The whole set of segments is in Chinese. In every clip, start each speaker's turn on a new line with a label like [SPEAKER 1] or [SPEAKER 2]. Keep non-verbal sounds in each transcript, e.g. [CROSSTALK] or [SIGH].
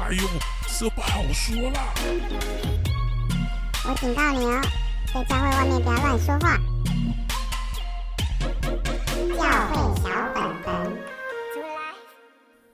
[SPEAKER 1] 哎呦，这不好说啦！
[SPEAKER 2] 我警告你哦，在教会外面不要乱说话。教会小本本，出来！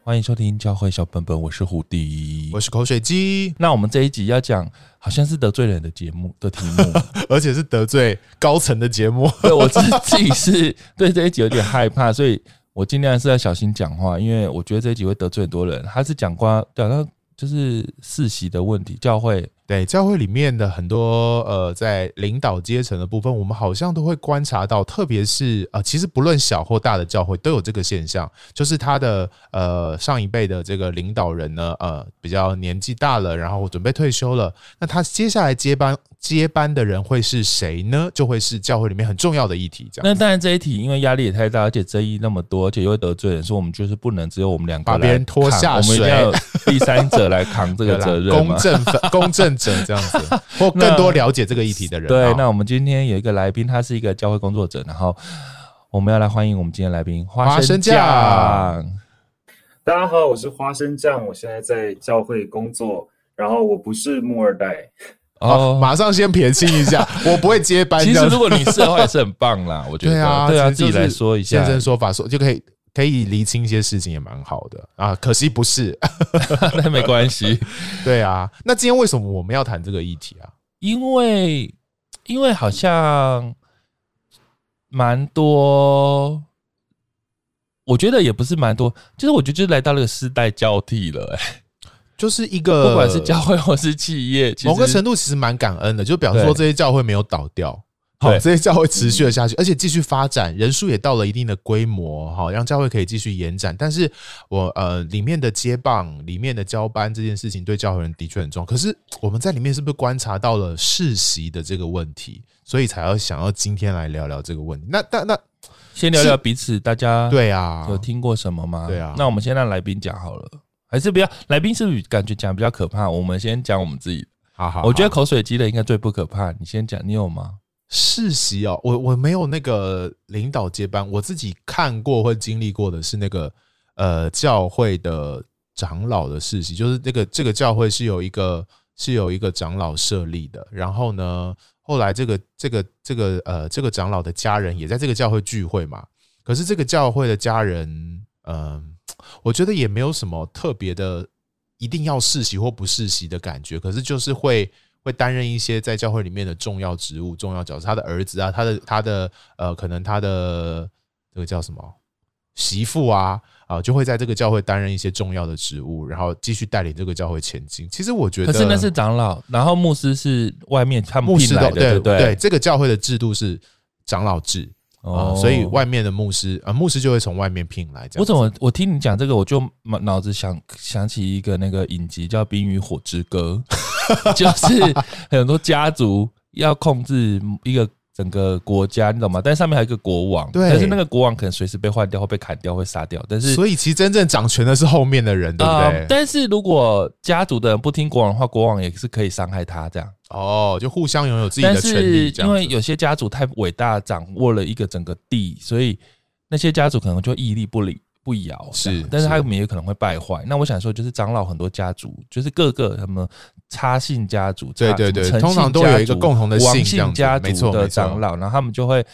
[SPEAKER 3] 欢迎收听教会小本本，我是胡迪，
[SPEAKER 4] 我是口水鸡。
[SPEAKER 3] 那我们这一集要讲，好像是得罪人的节目的题目，[LAUGHS]
[SPEAKER 4] 而且是得罪高层的节目。
[SPEAKER 3] 对，我自自己是对这一集有点害怕，所以。我尽量是要小心讲话，因为我觉得这一集会得罪很多人。他是讲过讲到就是世袭的问题，教会。
[SPEAKER 4] 对教会里面的很多呃，在领导阶层的部分，我们好像都会观察到，特别是呃，其实不论小或大的教会都有这个现象，就是他的呃上一辈的这个领导人呢，呃比较年纪大了，然后准备退休了，那他接下来接班接班的人会是谁呢？就会是教会里面很重要的议题。这样。
[SPEAKER 3] 那当然这一题因为压力也太大，而且争议那么多，而且又会得罪人，所以我们就是不能只有我们两个来
[SPEAKER 4] 把别人拖下水，
[SPEAKER 3] 我们要第三者来扛这个 [LAUGHS] 责任，
[SPEAKER 4] 公正公正。者这样子，[LAUGHS] 或更多了解这个议题的人。
[SPEAKER 3] 对，那我们今天有一个来宾，他是一个教会工作者，然后我们要来欢迎我们今天来宾花生酱。
[SPEAKER 5] 大家好，我是花生酱，我现在在教会工作，然后我不是木二代。
[SPEAKER 4] 哦，马上先撇清一下，[LAUGHS] 我不会接班。
[SPEAKER 3] 其实如果你是的话，也是很棒啦。我觉得对啊，对啊，自己来说一下，
[SPEAKER 4] 现身说法说就可以。可以厘清一些事情也蛮好的啊，可惜不是，[LAUGHS]
[SPEAKER 3] 那没关系。[LAUGHS]
[SPEAKER 4] 对啊，那今天为什么我们要谈这个议题啊？
[SPEAKER 3] 因为，因为好像蛮多，我觉得也不是蛮多，就是我觉得就是来到了个世代交替了，哎，
[SPEAKER 4] 就是一个
[SPEAKER 3] 不管是教会或是企业，
[SPEAKER 4] 某个程度其实蛮感恩的，就表示说这些教会没有倒掉。好，这些教会持续了下去，而且继续发展，人数也到了一定的规模，好，让教会可以继续延展。但是我呃，里面的接棒、里面的交班这件事情，对教会人的确很重要。可是我们在里面是不是观察到了世袭的这个问题？所以才要想要今天来聊聊这个问题。那那那，
[SPEAKER 3] 先聊聊彼此，大家
[SPEAKER 4] 对啊，
[SPEAKER 3] 有听过什么吗？
[SPEAKER 4] 对啊，
[SPEAKER 3] 那我们先让来宾讲好了，还是不要？来宾是不是感觉讲比较可怕？我们先讲我们自己。
[SPEAKER 4] 好好，
[SPEAKER 3] 我觉得口水鸡的应该最不可怕。你先讲，你有吗？
[SPEAKER 4] 世袭哦，我我没有那个领导接班，我自己看过或经历过的是那个呃教会的长老的世袭，就是那个这个教会是有一个是有一个长老设立的，然后呢，后来这个这个这个呃这个长老的家人也在这个教会聚会嘛，可是这个教会的家人，嗯、我觉得也没有什么特别的一定要世袭或不世袭的感觉，可是就是会。会担任一些在教会里面的重要职务、重要角色。他的儿子啊，他的他的呃，可能他的这个叫什么媳妇啊啊，就会在这个教会担任一些重要的职务，然后继续带领这个教会前进。其实我觉得，
[SPEAKER 3] 可是那是长老，然后牧师是外面他们
[SPEAKER 4] 牧师的，对
[SPEAKER 3] 对
[SPEAKER 4] 对。这个教会的制度是长老制。哦，所以外面的牧师啊，牧师就会从外面聘来。
[SPEAKER 3] 我怎么我听你讲这个，我就脑子想想起一个那个影集叫《冰与火之歌》，[LAUGHS] 就是很多家族要控制一个整个国家，你懂吗？但上面还有一个国王，对，但是那个国王可能随时被换掉，或被砍掉，会杀掉。但是，
[SPEAKER 4] 所以其实真正掌权的是后面的人，对不对？
[SPEAKER 3] 呃，但是如果家族的人不听国王的话，国王也是可以伤害他这样。
[SPEAKER 4] 哦，就互相拥有自己的权利，
[SPEAKER 3] 因为有些家族太伟大，掌握了一个整个地，所以那些家族可能就屹立不离不摇。是，但是他们也可能会败坏。那我想说，就是长老很多家族，就是各个什么插姓家族，
[SPEAKER 4] 对对对，通常都有一个共同的姓，
[SPEAKER 3] 家族的长老，然后他们就会。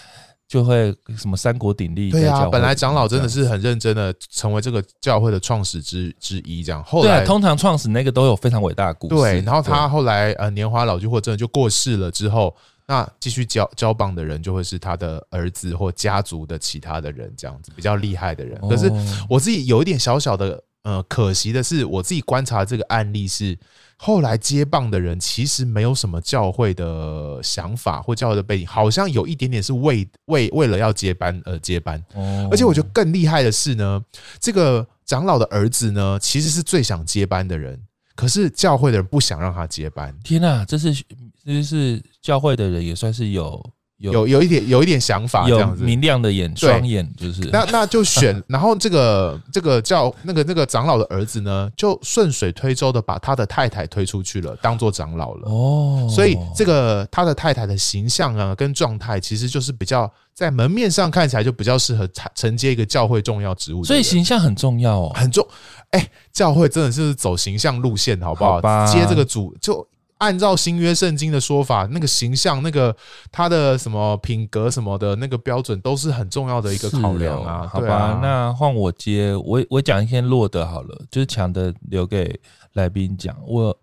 [SPEAKER 3] 就会什么三国鼎立，对啊，
[SPEAKER 4] 本来长老真的是很认真的成为这个教会的创始之之一，这样。后来
[SPEAKER 3] 对，通常创始那个都有非常伟大的故事。
[SPEAKER 4] 对，然后他后来呃年华老去或真的就过世了之后，那继续交交棒的人就会是他的儿子或家族的其他的人，这样子比较厉害的人。可是我自己有一点小小的呃可惜的是，我自己观察这个案例是。后来接棒的人其实没有什么教会的想法或教会的背景，好像有一点点是为为为了要接班而接班。哦而且我觉得更厉害的是呢，这个长老的儿子呢，其实是最想接班的人，可是教会的人不想让他接班。
[SPEAKER 3] 天哪，这是这是教会的人也算是有有
[SPEAKER 4] 有有一点有一点想法这
[SPEAKER 3] 有
[SPEAKER 4] 样子。
[SPEAKER 3] 明亮的眼，双眼就是
[SPEAKER 4] 那那就选，然后这个这个叫那个那个长老的儿子呢，就顺水推舟的把他的太太推出去了，当做长老了。
[SPEAKER 3] 哦，
[SPEAKER 4] 所以这个他的太太的形象啊，跟状态，其实就是比较在门面上看起来就比较适合承承接一个教会重要职务，
[SPEAKER 3] 所以形象很重要哦。
[SPEAKER 4] 很重。哎，教会真的是走形象路线，好不好？
[SPEAKER 3] 好
[SPEAKER 4] 接这个主就。按照新约圣经的说法，那个形象、那个他的什么品格什么的那个标准，都是很重要的一个考量啊。
[SPEAKER 3] 好吧，
[SPEAKER 4] 啊、
[SPEAKER 3] 那换我接，我我讲一些弱的好了，就是强的留给来宾讲。我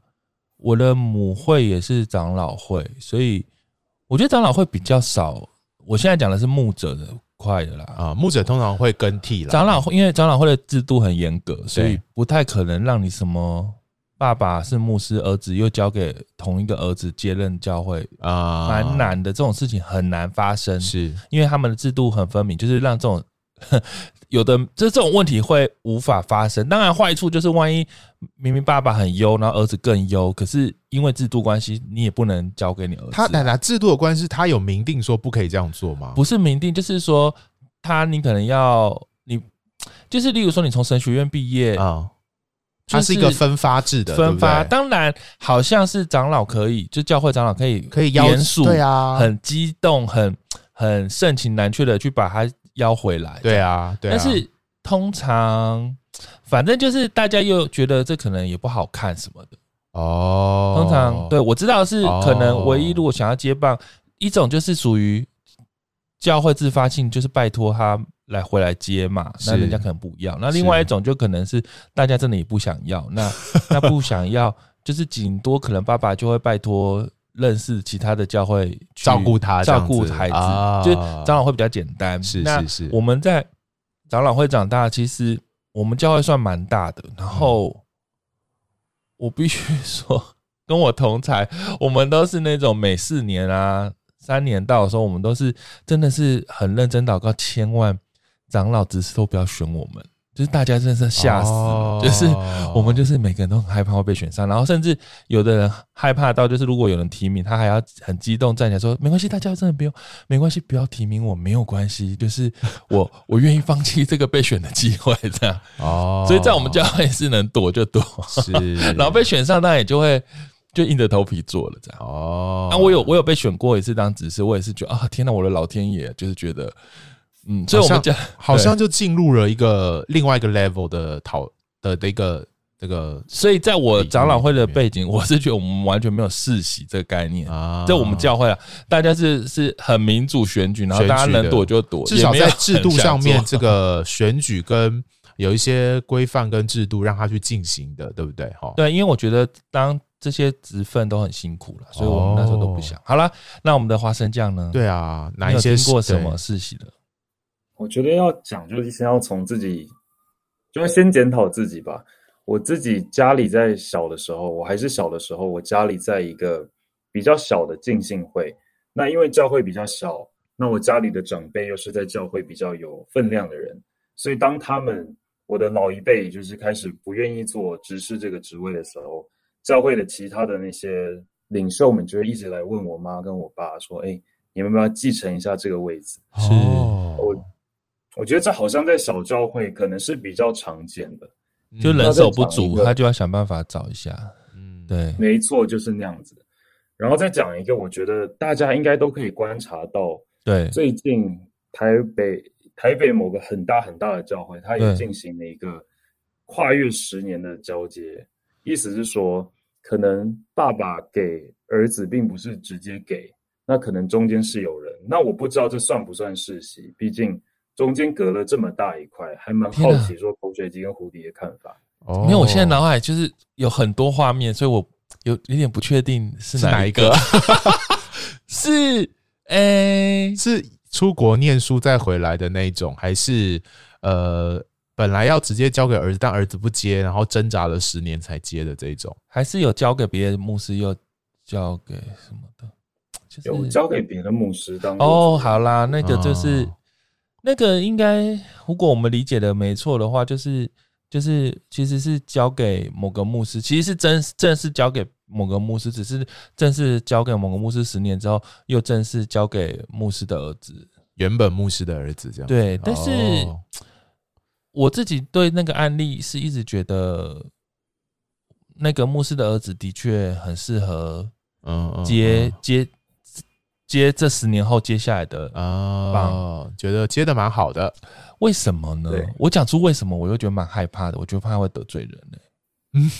[SPEAKER 3] 我的母会也是长老会，所以我觉得长老会比较少。我现在讲的是牧者的快的啦，
[SPEAKER 4] 啊，牧者通常会更替啦。
[SPEAKER 3] 长老会因为长老会的制度很严格，所以不太可能让你什么。爸爸是牧师，儿子又交给同一个儿子接任教会啊，蛮难的。这种事情很难发生，
[SPEAKER 4] 是因
[SPEAKER 3] 为他们的制度很分明，就是让这种 [LAUGHS] 有的这这种问题会无法发生。当然，坏处就是万一明明爸爸很优，然后儿子更优，可是因为制度关系，你也不能交给你儿子。
[SPEAKER 4] 他奶奶制度的关系，他有明定说不可以这样做吗？
[SPEAKER 3] 不是明定，就是说他你可能要你，就是例如说你从神学院毕业啊。
[SPEAKER 4] 它是一个分发制的，
[SPEAKER 3] 分
[SPEAKER 4] 发
[SPEAKER 3] 当然好像是长老可以，就教会长老可以
[SPEAKER 4] 可以严肃，对啊，
[SPEAKER 3] 很激动，很很盛情难却的去把他邀回来，
[SPEAKER 4] 对啊，对啊。
[SPEAKER 3] 但是通常反正就是大家又觉得这可能也不好看什么的
[SPEAKER 4] 哦。
[SPEAKER 3] 通常对我知道是可能唯一如果想要接棒，一种就是属于教会自发性，就是拜托他。来回来接嘛，那人家可能不要。那另外一种就可能是大家真的也不想要，那 [LAUGHS] 那不想要，就是顶多可能爸爸就会拜托认识其他的教会
[SPEAKER 4] 照顾他，
[SPEAKER 3] 照顾孩子，
[SPEAKER 4] 啊、
[SPEAKER 3] 就长老会比较简单。
[SPEAKER 4] 是是是，
[SPEAKER 3] 我们在长老会长大，其实我们教会算蛮大的。然后我必须说，跟我同才，我们都是那种每四年啊、三年到的时候，我们都是真的是很认真祷告，千万。长老执事都不要选我们，就是大家真的是吓死就是我们就是每个人都很害怕会被选上，然后甚至有的人害怕到就是如果有人提名，他还要很激动站起来说没关系，大家真的不用，没关系，不要提名我，没有关系，就是我我愿意放弃这个被选的机会。这样哦，所以在我们教会是能躲就躲，是，然后被选上当然也就会就硬着头皮做了这样。哦，那我有我有被选过一次当执事，我也是觉得啊天哪，我的老天爷，就是觉得。嗯，所以我们讲
[SPEAKER 4] 好像就进入了一个另外一个 level 的讨的的一个这个，
[SPEAKER 3] 所以在我长老会的背景，我是觉得我们完全没有世袭这个概念啊。在我们教会啊，大家是是很民主选举，然后大家能躲就躲，
[SPEAKER 4] 至少在制度上面，这个选举跟有一些规范跟制度让他去进行的，对不对？哈，
[SPEAKER 3] 对，因为我觉得当这些职分都很辛苦了，所以我们那时候都不想。好了，那我们的花生酱呢？
[SPEAKER 4] 对啊，哪一些
[SPEAKER 3] 听过什么世袭的？
[SPEAKER 5] 我觉得要讲，就是先要从自己，就是先检讨自己吧。我自己家里在小的时候，我还是小的时候，我家里在一个比较小的浸信会。那因为教会比较小，那我家里的长辈又是在教会比较有分量的人，所以当他们我的老一辈就是开始不愿意做执事这个职位的时候，教会的其他的那些领袖们就会一直来问我妈跟我爸说：“哎，你们要不要继承一下这个位置？”
[SPEAKER 3] 是，
[SPEAKER 5] 我。我觉得这好像在小教会可能是比较常见的，
[SPEAKER 3] 就人手不足，他就要想办法找一下。嗯，对，
[SPEAKER 5] 没错，就是那样子。然后再讲一个，我觉得大家应该都可以观察到，
[SPEAKER 3] 对，
[SPEAKER 5] 最近台北台北某个很大很大的教会，它也进行了一个跨越十年的交接，意思是说，可能爸爸给儿子并不是直接给，那可能中间是有人，那我不知道这算不算世袭，毕竟。中间隔了这么大一块，还蛮好奇说口水鸡跟蝴蝶的看法。
[SPEAKER 3] 哦，因为我现在脑海就是有很多画面，所以我有有点不确定是哪一个。[LAUGHS] 是诶，欸、
[SPEAKER 4] 是出国念书再回来的那一种，还是呃本来要直接交给儿子，但儿子不接，然后挣扎了十年才接的这一种？
[SPEAKER 3] 还是有交给别的牧师，又交给什么的？
[SPEAKER 5] 就是、有交给别的牧师当
[SPEAKER 3] 哦，好啦，那个就是。哦那个应该，如果我们理解的没错的话，就是就是其实是交给某个牧师，其实是正正式交给某个牧师，只是正式交给某个牧师十年之后，又正式交给牧师的儿子，
[SPEAKER 4] 原本牧师的儿子这样。
[SPEAKER 3] 对，但是、
[SPEAKER 4] 哦、
[SPEAKER 3] 我自己对那个案例是一直觉得，那个牧师的儿子的确很适合，嗯，接接接这十年后接下来的
[SPEAKER 4] 啊，
[SPEAKER 3] 棒
[SPEAKER 4] 觉得接的蛮好的。
[SPEAKER 3] 为什么呢？我讲出为什么，我又觉得蛮害怕的。我觉得怕他会得罪人呢、欸。嗯，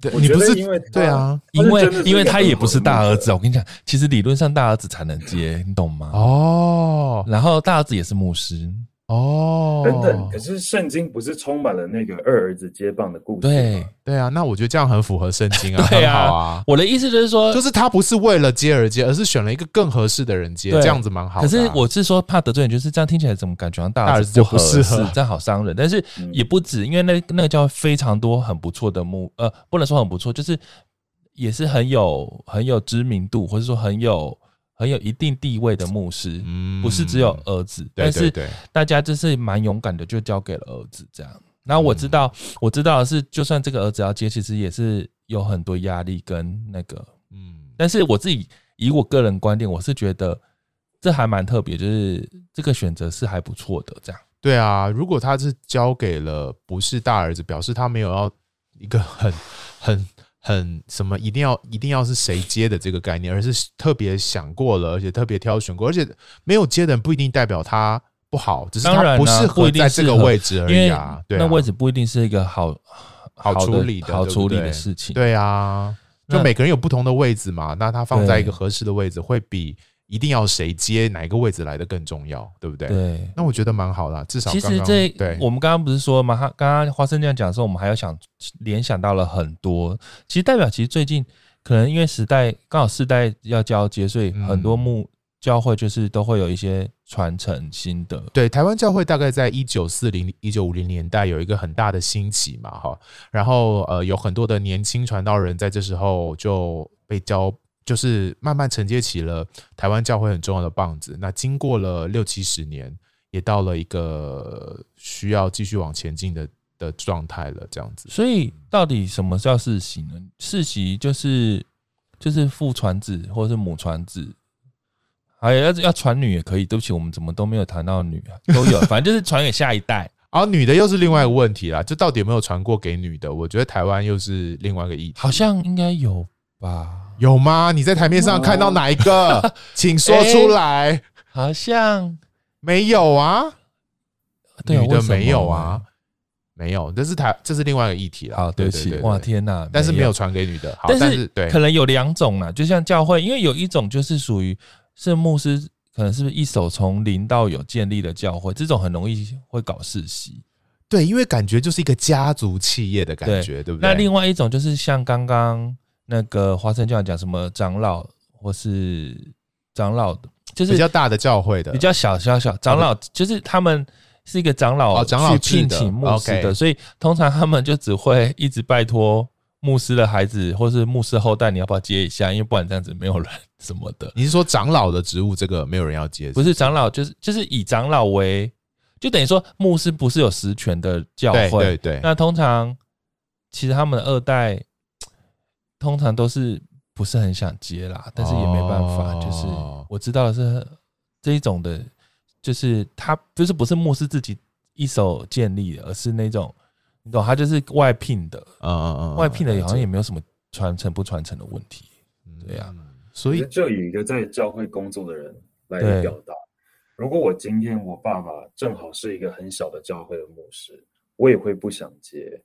[SPEAKER 4] 对，你不是因为对啊，
[SPEAKER 3] 因为因为他也不是大儿子。我跟你讲，其实理论上大儿子才能接，你懂吗？
[SPEAKER 4] 哦，
[SPEAKER 3] 然后大儿子也是牧师。
[SPEAKER 4] 哦，
[SPEAKER 5] 等等，可是圣经不是充满了那个二儿子接棒的故事吗？
[SPEAKER 3] 对
[SPEAKER 4] 对啊，那我觉得这样很符合圣经啊，[LAUGHS]
[SPEAKER 3] 对啊
[SPEAKER 4] 很好啊。
[SPEAKER 3] 我的意思就是说，
[SPEAKER 4] 就是他不是为了接而接，而是选了一个更合适的人接，这样子蛮好的啊。
[SPEAKER 3] 可是我是说怕得罪人，就是这样听起来怎么感觉像大儿子
[SPEAKER 4] 就不适合，
[SPEAKER 3] 这样好伤人。但是也不止，因为那那个教会非常多很不错的牧，呃，不能说很不错，就是也是很有很有知名度，或者说很有。很有一定地位的牧师，嗯，不是只有儿子，但是大家就是蛮勇敢的，就交给了儿子这样。然后我知道，我知道的是，就算这个儿子要接，其实也是有很多压力跟那个，嗯。但是我自己以我个人观点，我是觉得这还蛮特别，就是这个选择是还不错的这样。
[SPEAKER 4] 对啊，如果他是交给了不是大儿子，表示他没有要一个很很。很什么一定要一定要是谁接的这个概念，而是特别想过了，而且特别挑选过，而且没有接的人不一定代表他不好，只是他不适合在这个位置而已啊。对，
[SPEAKER 3] 那位置不一定是一个好
[SPEAKER 4] 好处理的
[SPEAKER 3] 好处理的事情。
[SPEAKER 4] 对啊，就每个人有不同的位置嘛，那他放在一个合适的位置会比。一定要谁接哪一个位置来的更重要，对不对？对，那我觉得蛮好的，至少
[SPEAKER 3] 其实这对我们刚刚不是说嘛，他刚刚花生这样讲的时候，我们还要想联想到了很多。其实代表，其实最近可能因为时代刚好世代要交接，所以很多牧教会就是都会有一些传承新的。
[SPEAKER 4] 嗯、对，台湾教会大概在一九四零、一九五零年代有一个很大的兴起嘛，哈，然后呃有很多的年轻传道人在这时候就被教。就是慢慢承接起了台湾教会很重要的棒子。那经过了六七十年，也到了一个需要继续往前进的的状态了。这样子，
[SPEAKER 3] 所以到底什么叫世袭呢？世袭就是就是父传子或者是母传子，还有要要传女也可以。对不起，我们怎么都没有谈到女啊？[LAUGHS] 都有，反正就是传给下一代。
[SPEAKER 4] 而、啊、女的又是另外一个问题啦。就到底有没有传过给女的？我觉得台湾又是另外一个议题。
[SPEAKER 3] 好像应该有吧。
[SPEAKER 4] 有吗？你在台面上看到哪一个？请说出来。欸、
[SPEAKER 3] 好像
[SPEAKER 4] 没有啊，
[SPEAKER 3] 对
[SPEAKER 4] 女的没有啊，没有。这是台，这是另外一个议题了。
[SPEAKER 3] 啊，对不起，哇，天哪！
[SPEAKER 4] 但是没有传给女的。好，
[SPEAKER 3] 但是对，可能有两种啊，就像教会，因为有一种就是属于是牧师，可能是不是一手从零到有建立的教会，这种很容易会搞世袭。
[SPEAKER 4] 对，因为感觉就是一个家族企业的感觉，对，对不对？
[SPEAKER 3] 那另外一种就是像刚刚。那个花生教讲什么长老或是长老的，就是
[SPEAKER 4] 比较大的教会的，
[SPEAKER 3] 比较小小小长老，就是他们是一个长老长老去聘请牧师的，所以通常他们就只会一直拜托牧师的孩子或是牧师后代，你要不要接一下？因为不然这样子没有人什么的。
[SPEAKER 4] 你是说长老的职务这个没有人要接？
[SPEAKER 3] 不是长老，就是就是以长老为，就等于说牧师不是有实权的教会，对对。那通常其实他们的二代。通常都是不是很想接啦，但是也没办法，哦、就是我知道的是这一种的，就是他就是不是牧师自己一手建立的，而是那种你懂，他就是外聘的，嗯嗯嗯，外聘的好像也没有什么传承不传承的问题，对呀、啊，
[SPEAKER 4] 所以
[SPEAKER 5] 就以一个在教会工作的人来表达，如果我今天我爸爸正好是一个很小的教会的牧师，我也会不想接，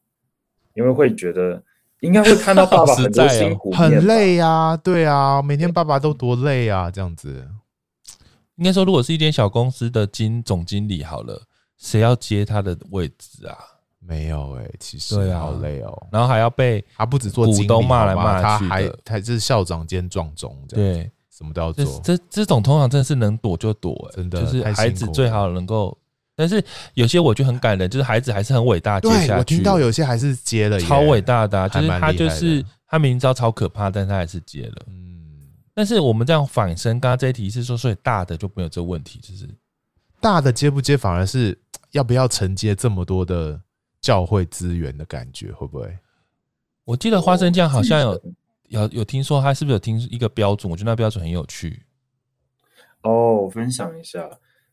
[SPEAKER 5] 因为会觉得。应该会看到爸爸 [LAUGHS] 很多辛苦，
[SPEAKER 4] 很累啊，对啊，每天爸爸都多累啊，这样子。
[SPEAKER 3] 应该说，如果是一间小公司的经总经理好了，谁要接他的位置啊？
[SPEAKER 4] 没有哎、欸，其实对啊，好累哦。
[SPEAKER 3] 然后还要被
[SPEAKER 4] 他不止做股
[SPEAKER 3] 东骂来骂去，
[SPEAKER 4] 他还他是校长兼撞钟，对，什么都要做。
[SPEAKER 3] 这这种通常真的是能躲就躲、欸，真的就是孩子最好能够。但是有些我觉得很感人，就是孩子还是很伟大接下去。
[SPEAKER 4] 对，我听到有些还是接了，
[SPEAKER 3] 超伟大的、啊，就是他就是他明知道超可怕，但他还是接了。嗯，但是我们这样反身，刚刚这一题是说，所以大的就没有这个问题，就是
[SPEAKER 4] 大的接不接，反而是要不要承接这么多的教会资源的感觉，会不会？
[SPEAKER 3] 我记得花生酱好像有有有听说他是不是有听一个标准？我觉得那标准很有趣。
[SPEAKER 5] 哦，我分享一下，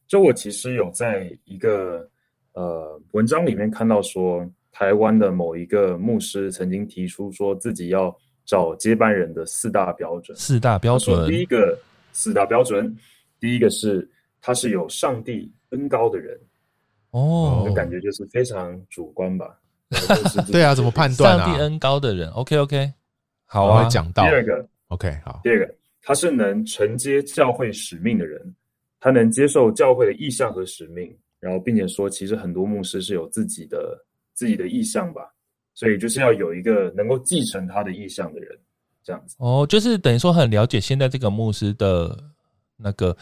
[SPEAKER 5] 就我其实有在一个呃文章里面看到说，台湾的某一个牧师曾经提出说自己要找接班人的四大标准。
[SPEAKER 3] 四大标准，
[SPEAKER 5] 第一个四大标准，第一个是他是有上帝恩高的人。
[SPEAKER 3] 哦，
[SPEAKER 5] 就感觉就是非常主观吧。[LAUGHS]
[SPEAKER 4] 对啊，怎么判断啊？
[SPEAKER 3] 上帝恩高的人，OK OK，好啊，
[SPEAKER 4] 会讲到
[SPEAKER 5] 第二个
[SPEAKER 4] ，OK 好。
[SPEAKER 5] 第二个，他是能承接教会使命的人，他能接受教会的意向和使命，然后并且说，其实很多牧师是有自己的自己的意向吧，所以就是要有一个能够继承他的意向的人，这样子。
[SPEAKER 3] 哦，就是等于说很了解现在这个牧师的那个。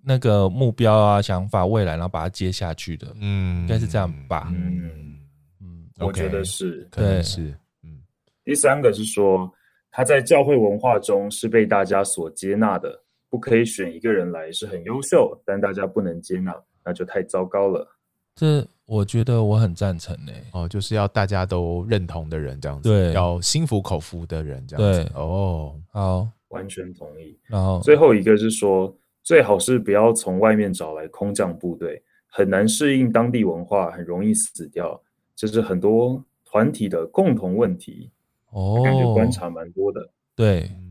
[SPEAKER 3] 那个目标啊、想法、未来，然后把它接下去的，嗯，应该是这样吧，
[SPEAKER 5] 嗯嗯，我觉得是，
[SPEAKER 3] 对，
[SPEAKER 4] 是，嗯。
[SPEAKER 5] 第三个是说，他在教会文化中是被大家所接纳的，不可以选一个人来是很优秀，但大家不能接纳，那就太糟糕了。
[SPEAKER 3] 这我觉得我很赞成呢。
[SPEAKER 4] 哦，就是要大家都认同的人这样子，
[SPEAKER 3] 对，
[SPEAKER 4] 要心服口服的人这样子，
[SPEAKER 3] 对，
[SPEAKER 4] 哦，
[SPEAKER 3] 好，
[SPEAKER 5] 完全同意。
[SPEAKER 3] 然后
[SPEAKER 5] 最后一个是说。最好是不要从外面找来空降部队，很难适应当地文化，很容易死掉。这是很多团体的共同问题。
[SPEAKER 3] 哦，
[SPEAKER 5] 感觉观察蛮多的。
[SPEAKER 3] 对，
[SPEAKER 4] 嗯，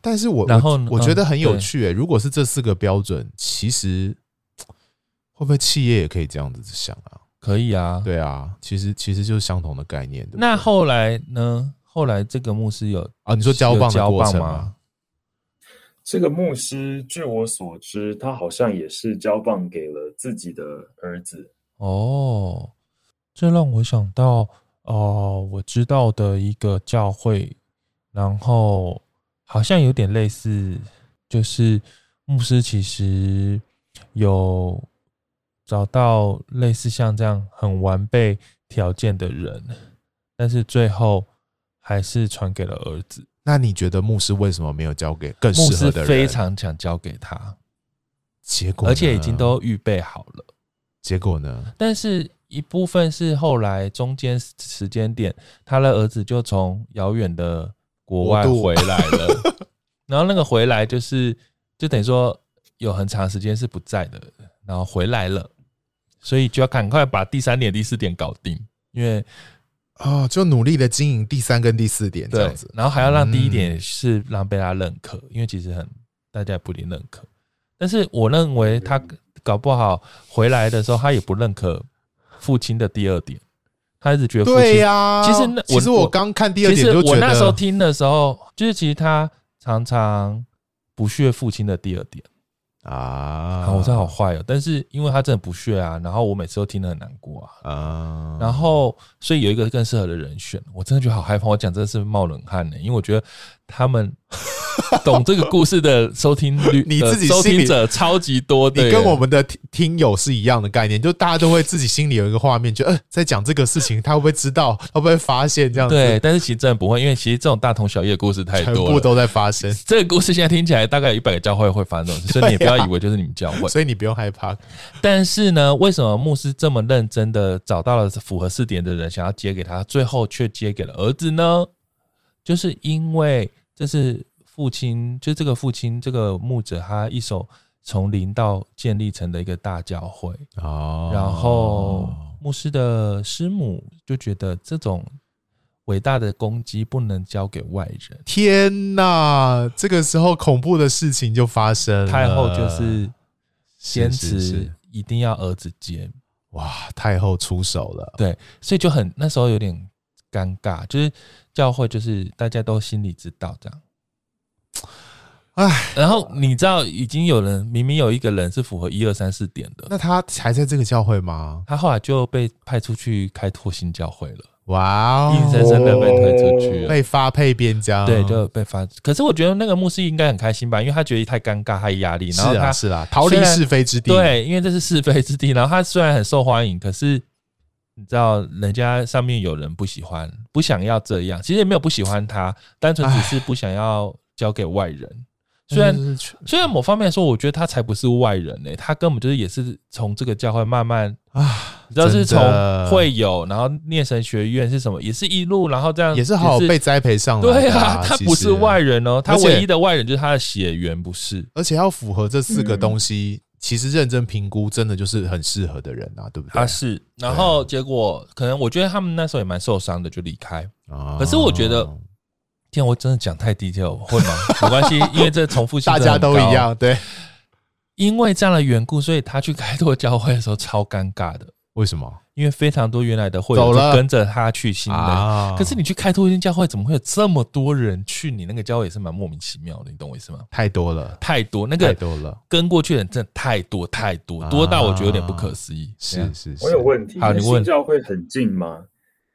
[SPEAKER 4] 但是我
[SPEAKER 3] 然后
[SPEAKER 4] 我，我觉得很有趣诶、
[SPEAKER 3] 嗯。
[SPEAKER 4] 如果是这四个标准，其实 [TSK] 会不会企业也可以这样子想啊？
[SPEAKER 3] 可以啊，
[SPEAKER 4] 对啊，其实其实就是相同的概念。
[SPEAKER 3] 那后来呢？后来这个牧师有
[SPEAKER 4] 啊？你说交棒的过程吗？
[SPEAKER 5] 这个牧师，据我所知，他好像也是交棒给了自己的儿子。
[SPEAKER 3] 哦，这让我想到，哦、呃，我知道的一个教会，然后好像有点类似，就是牧师其实有找到类似像这样很完备条件的人，但是最后还是传给了儿子。
[SPEAKER 4] 那你觉得牧师为什么没有交给更适合的人？
[SPEAKER 3] 牧师非常想交给他，
[SPEAKER 4] 结果
[SPEAKER 3] 而且已经都预备好了。
[SPEAKER 4] 结果呢？
[SPEAKER 3] 但是一部分是后来中间时间点，他的儿子就从遥远的国外回来了，[LAUGHS] 然后那个回来就是就等于说有很长时间是不在的，然后回来了，所以就要赶快把第三点、第四点搞定，因为。
[SPEAKER 4] 哦，就努力的经营第三跟第四点这样子，
[SPEAKER 3] 然后还要让第一点是让被他认可，嗯、因为其实很大家也不一定认可。但是我认为他搞不好回来的时候，他也不认可父亲的第二点，他一直觉得父亲
[SPEAKER 4] 对呀、啊。
[SPEAKER 3] 其实那
[SPEAKER 4] 其实我刚看第二点就觉得，
[SPEAKER 3] 其实我那时候听的时候，就是其实他常常不屑父亲的第二点。
[SPEAKER 4] 啊，
[SPEAKER 3] 我真的好坏哦！但是因为他真的不屑啊，然后我每次都听得很难过啊，啊，然后所以有一个更适合的人选，我真的觉得好害怕。我讲真的是冒冷汗呢，因为我觉得他们。懂这个故事的收听率，[LAUGHS]
[SPEAKER 4] 你自己
[SPEAKER 3] 收听者超级多的，
[SPEAKER 4] 你跟我们的听听友是一样的概念，就大家都会自己心里有一个画面，就呃，在讲这个事情，他会不会知道？会不会发现这样子？
[SPEAKER 3] 对，但是其实真的不会，因为其实这种大同小异的故事太多，
[SPEAKER 4] 全部都在发生。
[SPEAKER 3] 这个故事现在听起来大概有一百个教会会发生这种事，所以你也不要以为就是你们教会，
[SPEAKER 4] 所以你不用害怕。
[SPEAKER 3] 但是呢，为什么牧师这么认真的找到了符合四点的人，想要接给他，最后却接给了儿子呢？就是因为这是。父亲就这个父亲，这个牧者，他一手从零到建立成的一个大教会
[SPEAKER 4] 哦。
[SPEAKER 3] 然后牧师的师母就觉得这种伟大的攻击不能交给外人。
[SPEAKER 4] 天哪，这个时候恐怖的事情就发生了。
[SPEAKER 3] 太后就是坚持一定要儿子接。
[SPEAKER 4] 哇，太后出手了。
[SPEAKER 3] 对，所以就很那时候有点尴尬，就是教会就是大家都心里知道这样。[SIGHS]
[SPEAKER 4] 唉，
[SPEAKER 3] 然后你知道，已经有人明明有一个人是符合一二三四点的，
[SPEAKER 4] 那他还在这个教会吗？
[SPEAKER 3] 他后来就被派出去开拓新教会了。
[SPEAKER 4] 哇哦，
[SPEAKER 3] 硬生生的被推出去了，
[SPEAKER 4] 被发配边疆，
[SPEAKER 3] 对，就被发。可是我觉得那个牧师应该很开心吧，因为他觉得太尴尬，太压力。然后他
[SPEAKER 4] 是啊，逃离是非之地。
[SPEAKER 3] 对，因为这是是非之地。然后他虽然很受欢迎，可是你知道，人家上面有人不喜欢，不想要这样。其实也没有不喜欢他，单纯只是不想要交给外人。虽然虽然某方面说，我觉得他才不是外人呢、欸，他根本就是也是从这个教会慢慢啊你知道是
[SPEAKER 4] 从
[SPEAKER 3] 会友，然后念神学院是什么，也是一路，然后这样
[SPEAKER 4] 也是好好被栽培上来的、
[SPEAKER 3] 对啊，他不是外人哦，他唯一的外人就是他的血缘不是，
[SPEAKER 4] 而且要符合这四个东西，
[SPEAKER 3] 嗯
[SPEAKER 4] 其实认真评估，真的就是很适合的人啊，对不对？
[SPEAKER 3] 他是，然后结果可能我觉得他们那时候也蛮受伤的，就离开。
[SPEAKER 4] 啊
[SPEAKER 3] 可是我觉得，天，我真的讲太 detail 会吗？[LAUGHS] 没关系，因为这重复性
[SPEAKER 4] 大家都一样，对。
[SPEAKER 3] 因为这样的缘故，所以他去开拓教会的时候超尴尬的。
[SPEAKER 4] 为什么？
[SPEAKER 3] 因为非常多原来的会友就跟着他去新的，
[SPEAKER 4] 啊、
[SPEAKER 3] 可是你去开拓一间教会，怎么会有这么多人去？你那个教会也是蛮莫名其妙的，你懂我意思吗？
[SPEAKER 4] 太多了，
[SPEAKER 3] 太多，那个
[SPEAKER 4] 太多了，
[SPEAKER 3] 跟过去的人真的太多太多，多到我觉得有点不可思议。
[SPEAKER 4] 是是是，
[SPEAKER 5] 我有问题。
[SPEAKER 3] 好，你问。
[SPEAKER 5] 新教会很近吗？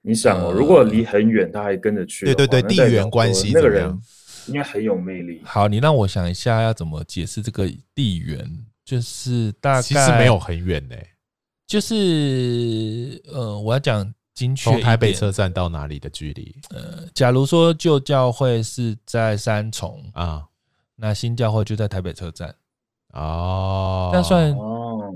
[SPEAKER 5] 你想哦，如果离很远，他还跟着去，
[SPEAKER 4] 对对对，地缘关系
[SPEAKER 5] 那个人应该很有魅力。
[SPEAKER 3] 好，你让我想一下，要怎么解释这个地缘？就是大概
[SPEAKER 4] 其实没有很远呢。
[SPEAKER 3] 就是呃，我要讲精确，
[SPEAKER 4] 从台北车站到哪里的距离？
[SPEAKER 3] 呃，假如说旧教会是在三重
[SPEAKER 4] 啊，
[SPEAKER 3] 那新教会就在台北车站
[SPEAKER 4] 哦，
[SPEAKER 3] 那算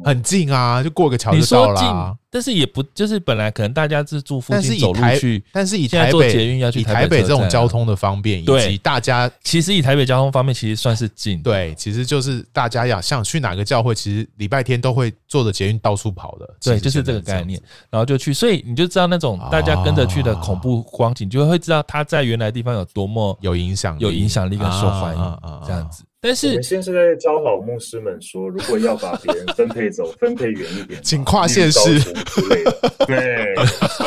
[SPEAKER 4] 很近啊，就过个桥就到了。
[SPEAKER 3] 但是也不就是本来可能大家是住附近走路去，
[SPEAKER 4] 但是以台北以台北这种交通的方便，以及大家
[SPEAKER 3] 其实以台北交通方面其实算是近。
[SPEAKER 4] 对，其实就是大家要想去哪个教会，其实礼拜天都会坐着捷运到处跑的。
[SPEAKER 3] 对，就是这个概念，然后就去，所以你就知道那种大家跟着去的恐怖光景，就会知道他在原来地方有多么
[SPEAKER 4] 有影响、
[SPEAKER 3] 有影响力跟受欢迎这样子。但是
[SPEAKER 5] 我们现在是在教老牧师们说，如果要把别人分配走，[LAUGHS] 分配远一点，
[SPEAKER 4] 请跨县市
[SPEAKER 5] 之类的。对，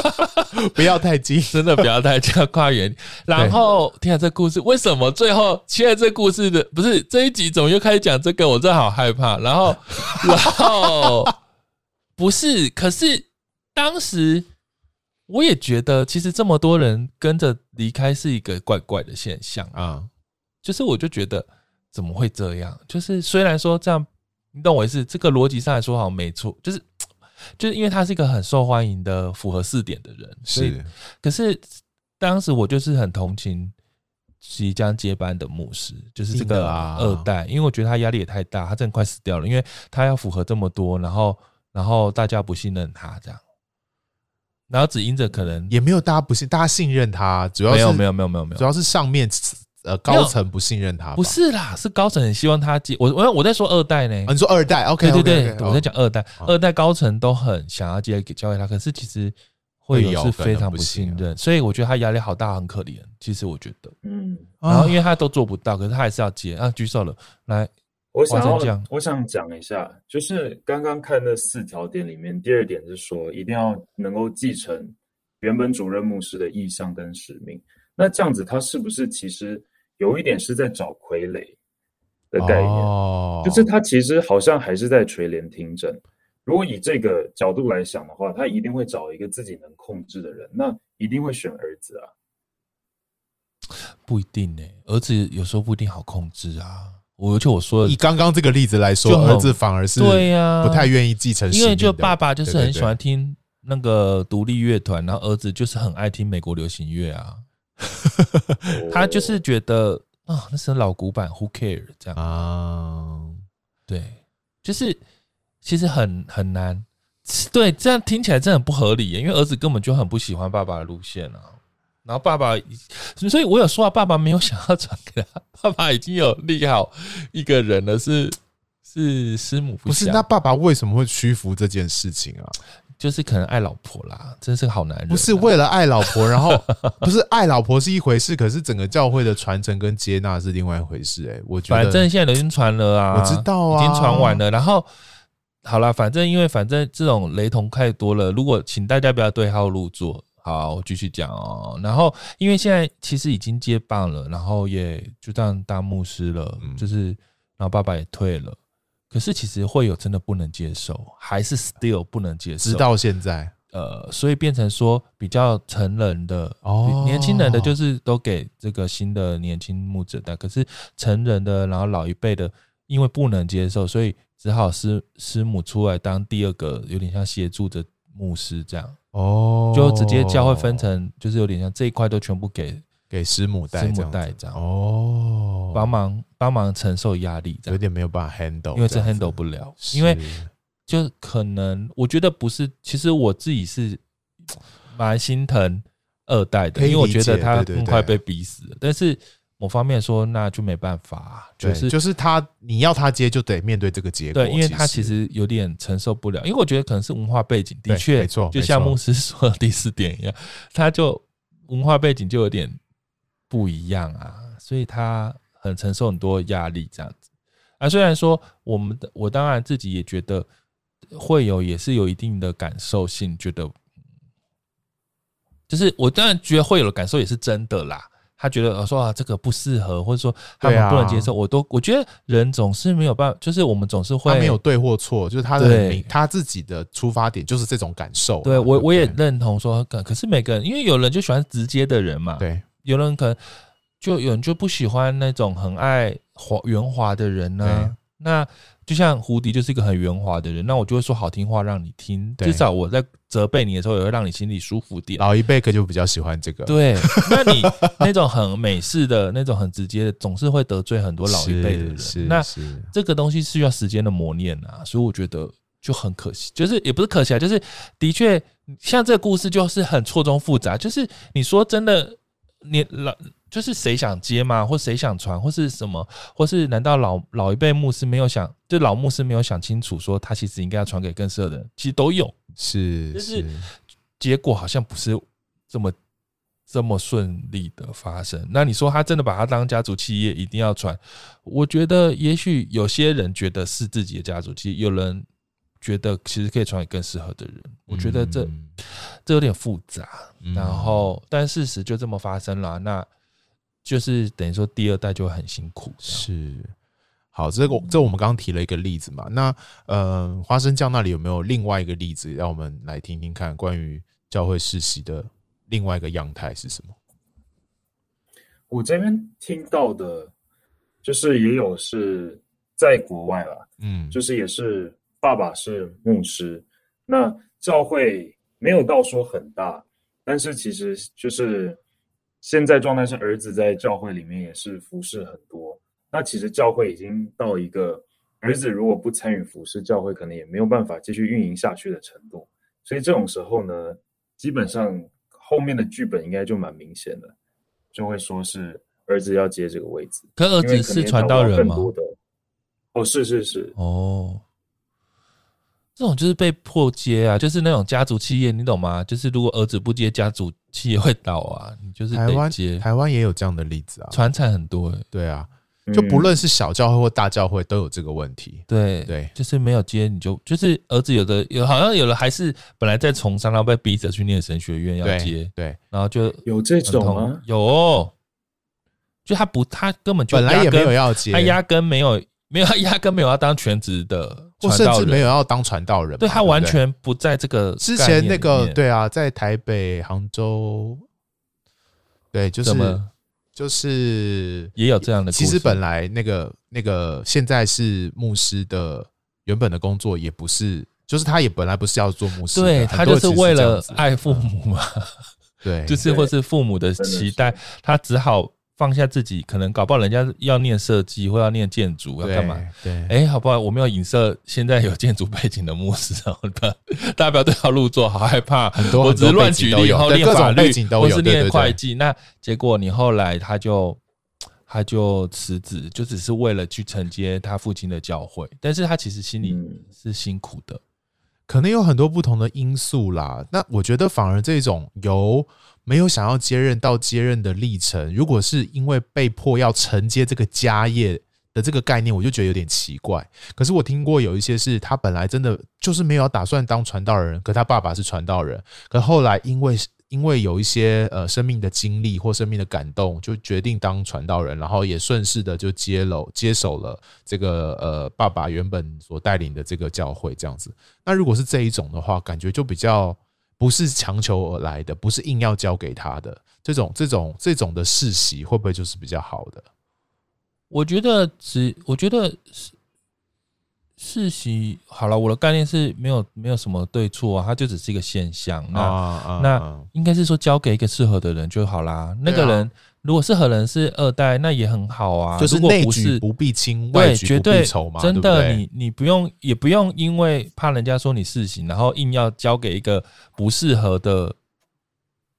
[SPEAKER 5] [LAUGHS]
[SPEAKER 4] 不要太近，
[SPEAKER 3] 真的不要太近，跨远。然后听了这故事，为什么最后现在这故事的不是这一集，怎么又开始讲这个？我真的好害怕。然后，[LAUGHS] 然后不是，可是当时我也觉得，其实这么多人跟着离开是一个怪怪的现象啊。就是我就觉得。怎么会这样？就是虽然说这样，你懂我意思？这个逻辑上来说好像没错，就是 [TSK] 就是因为他是一个很受欢迎的、符合四点的人，是。可是当时我就是很同情即将接班的牧师，就是这个二代，因为我觉得他压力也太大，他真的快死掉了，因为他要符合这么多，然后然后大家不信任他这样，然后只因着可能
[SPEAKER 4] 也没有大家不信，大家信任他，主要是
[SPEAKER 3] 没有没有没有没有没有，
[SPEAKER 4] 主要是上面。呃，高层不信任他，
[SPEAKER 3] 不是啦，是高层很希望他接我。我我在说二代呢，
[SPEAKER 4] 你说二代，OK，
[SPEAKER 3] 对对对，我在讲二代，二代高层都很想要接给交给他，可是其实会有是非常不信任，所以我觉得他压力好大，很可怜。其实我觉得，嗯，然后因为他都做不到，可是他还是要接啊。举手了，来，
[SPEAKER 5] 我想讲，我想讲一下，就是刚刚看那四条点里面，第二点是说一定要能够继承原本主任牧师的意向跟使命。那这样子，他是不是其实有一点是在找傀儡的概念？哦，就是他其实好像还是在垂帘听政。如果以这个角度来想的话，他一定会找一个自己能控制的人，那一定会选儿子啊。
[SPEAKER 3] 不一定呢、欸，儿子有时候不一定好控制啊。我就我说，
[SPEAKER 4] 以刚刚这个例子来说，儿子反而是对呀，不太愿意继承，
[SPEAKER 3] 因为就爸爸就是很喜欢听那个独立乐团，然后儿子就是很爱听美国流行乐啊。[LAUGHS] 他就是觉得啊、哦，那是老古板，Who care 这样啊？对，就是其实很很难，对，这样听起来真的很不合理，因为儿子根本就很不喜欢爸爸的路线啊。然后爸爸，所以我有说啊，爸爸没有想要传给他，爸爸已经有立好一个人了，是是师母不，
[SPEAKER 4] 不是？那爸爸为什么会屈服这件事情啊？
[SPEAKER 3] 就是可能爱老婆啦，真是个好男人。
[SPEAKER 4] 不是为了爱老婆，然后 [LAUGHS] 不是爱老婆是一回事，可是整个教会的传承跟接纳是另外一回事。哎，我觉得
[SPEAKER 3] 反正现在都已经传了啊，
[SPEAKER 4] 我知道啊，
[SPEAKER 3] 已经传完了。然后好了，反正因为反正这种雷同太多了，如果请大家不要对号入座。好，我继续讲哦。然后因为现在其实已经接棒了，然后也就当牧师了，就是然后爸爸也退了。可是其实会有真的不能接受，还是 still 不能接受，
[SPEAKER 4] 直到现在。
[SPEAKER 3] 呃，所以变成说比较成人的哦，年轻人的就是都给这个新的年轻牧者带，可是成人的，然后老一辈的，因为不能接受，所以只好师师母出来当第二个，有点像协助的牧师这样哦，就直接教会分成，就是有点像这一块都全部给。
[SPEAKER 4] 给师母带，
[SPEAKER 3] 师母带这样。
[SPEAKER 4] 哦，
[SPEAKER 3] 帮忙帮忙承受压力，
[SPEAKER 4] 有点没有办法 handle，
[SPEAKER 3] 因为这 handle 不了，因为就可能我觉得不是，其实我自己是蛮心疼二代的，因为我觉得他很快被逼死了。但是某方面说，那就没办法，就是
[SPEAKER 4] 就是他你要他接就得面对这个结果。
[SPEAKER 3] 对，因为他其实。有点承受不了，因为我觉得可能是文化背景，的确
[SPEAKER 4] 没错，
[SPEAKER 3] 就像牧师说的第四点一样，他就文化背景就有点不一样啊，所以他很承受很多压力这样子。啊，虽然说我们的我当然自己也觉得会有，也是有一定的感受性，觉得就是我当然觉得会有的感受也是真的啦。他觉得说啊，这个不适合，或者说他们不能接受，我都我觉得人总是没有办法，就是我们总是会
[SPEAKER 4] 没有对或错，就是他的他自己的出发点就是这种感受。
[SPEAKER 3] 对我我也认同说，可是每个人因为有人就喜欢直接的人嘛，
[SPEAKER 4] 对，
[SPEAKER 3] 有人可能就有人就不喜欢那种很爱。滑圆滑的人呢、啊？那就像胡迪就是一个很圆滑的人，那我就会说好听话让你听，至少我在责备你的时候也会让你心里舒服点。
[SPEAKER 4] 老一辈可就比较喜欢这个，
[SPEAKER 3] 对。那你那种很美式的那种很直接的，总是会得罪很多老一辈的人。那这个东西是需要时间的磨练啊，所以我觉得就很可惜，就是也不是可惜啊，就是的确像这个故事就是很错综复杂，就是你说真的，你老。就是谁想接吗？或谁想传，或是什么？或是难道老老一辈牧师没有想，就老牧师没有想清楚，说他其实应该要传给更适合的人？其实都有，
[SPEAKER 4] 是，
[SPEAKER 3] 就是结果好像不是这么这么顺利的发生。那你说他真的把他当家族企业，一定要传？我觉得也许有些人觉得是自己的家族企业，有人觉得其实可以传给更适合的人。我觉得这这有点复杂。然后，但事实就这么发生了。那就是等于说，第二代就会很辛苦。
[SPEAKER 4] 是，好，这个这我们刚刚提了一个例子嘛。那呃，花生酱那里有没有另外一个例子，让我们来听听看关于教会世袭的另外一个样态是什么？
[SPEAKER 5] 我这边听到的，就是也有是在国外啦，嗯，就是也是爸爸是牧师，那教会没有到说很大，但是其实就是。现在状态是儿子在教会里面也是服侍很多，那其实教会已经到一个儿子如果不参与服侍，教会可能也没有办法继续运营下去的程度。所以这种时候呢，基本上后面的剧本应该就蛮明显的，就会说是儿子要接这个位置。
[SPEAKER 3] 可儿子是传道人吗？
[SPEAKER 5] 哦，是是是
[SPEAKER 3] 哦。这种就是被迫接啊，就是那种家族企业，你懂吗？就是如果儿子不接，家族企业会倒啊。你就是。
[SPEAKER 4] 台湾台湾也有这样的例子啊，
[SPEAKER 3] 传承很多、欸。
[SPEAKER 4] 对啊，就不论是小教会或大教会都有这个问题。
[SPEAKER 3] 对
[SPEAKER 4] 对，
[SPEAKER 3] 就是没有接，你就就是儿子有的有，好像有的还是本来在从商，然后被逼着去念神学院要接。
[SPEAKER 4] 对，对
[SPEAKER 3] 然后就
[SPEAKER 5] 有这种吗？
[SPEAKER 3] 有、哦，就他不，他根本就
[SPEAKER 4] 本来也没有要接，
[SPEAKER 3] 他压根没有。没有，他压根没有要当全职的，
[SPEAKER 4] 或甚至没有要当传道人。
[SPEAKER 3] 对，他完全不在这个
[SPEAKER 4] 之前那个对啊，在台北、杭州，对，就是就是
[SPEAKER 3] 也有这样的。
[SPEAKER 4] 其实本来那个那个现在是牧师的原本的工作也不是，就是他也本来不是要做牧师，
[SPEAKER 3] 对，他就是为了爱父母嘛，
[SPEAKER 4] 对，[LAUGHS]
[SPEAKER 3] 就是或是父母的期待，他只好。放下自己，可能搞不好人家要念设计或要念建筑，要干嘛？
[SPEAKER 4] 对，哎、
[SPEAKER 3] 欸，好不好？我们要影射现在有建筑背景的牧师，然 [LAUGHS] 后大家不要对号入座，好害怕。
[SPEAKER 4] 很多，
[SPEAKER 3] 我只是乱举例，然后念法律
[SPEAKER 4] 或
[SPEAKER 3] 是念会计，那结果你后来他就他就辞职，就只是为了去承接他父亲的教会，但是他其实心里是辛苦的，嗯、
[SPEAKER 4] 可能有很多不同的因素啦。那我觉得反而这种由没有想要接任到接任的历程，如果是因为被迫要承接这个家业的这个概念，我就觉得有点奇怪。可是我听过有一些是他本来真的就是没有打算当传道人，可他爸爸是传道人，可后来因为因为有一些呃生命的经历或生命的感动，就决定当传道人，然后也顺势的就接了接手了这个呃爸爸原本所带领的这个教会这样子。那如果是这一种的话，感觉就比较。不是强求而来的，不是硬要交给他的这种、这种、这种的世袭，会不会就是比较好的？
[SPEAKER 3] 我觉得只，我觉得世袭好了，我的概念是没有没有什么对错啊，它就只是一个现象。那、
[SPEAKER 4] 啊啊、
[SPEAKER 3] 那应该是说交给一个适合的人就好啦。那个人如果适合人是二代，那也很好啊。
[SPEAKER 4] 就是内举不必亲，外举不必仇嘛。
[SPEAKER 3] 真的，你你不用也不用因为怕人家说你世袭，然后硬要交给一个不适合的。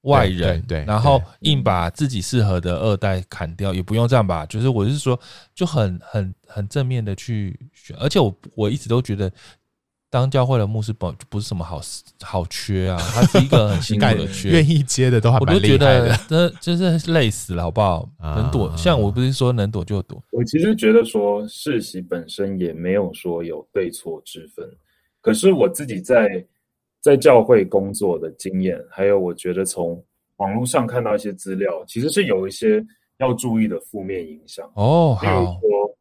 [SPEAKER 3] 外人，对，对对，然后硬把自己适合的二代砍掉，也不用这样吧。就是我是说，就很很很正面的去选，而且我我一直都觉得，当教会的牧师不不是什么好好缺啊，他是一个很辛苦的 [LAUGHS] 缺，
[SPEAKER 4] 愿意接的都还蛮厉害的。我都觉得
[SPEAKER 3] 这就是累死了，好不好？能躲，像我不是说能躲就躲。
[SPEAKER 5] 我其实觉得说世袭本身也没有说有对错之分，可是我自己在。在教会工作的经验，还有我觉得从网络上看到一些资料，其实是有一些要注意的负面影响
[SPEAKER 3] 哦。
[SPEAKER 5] 例如说，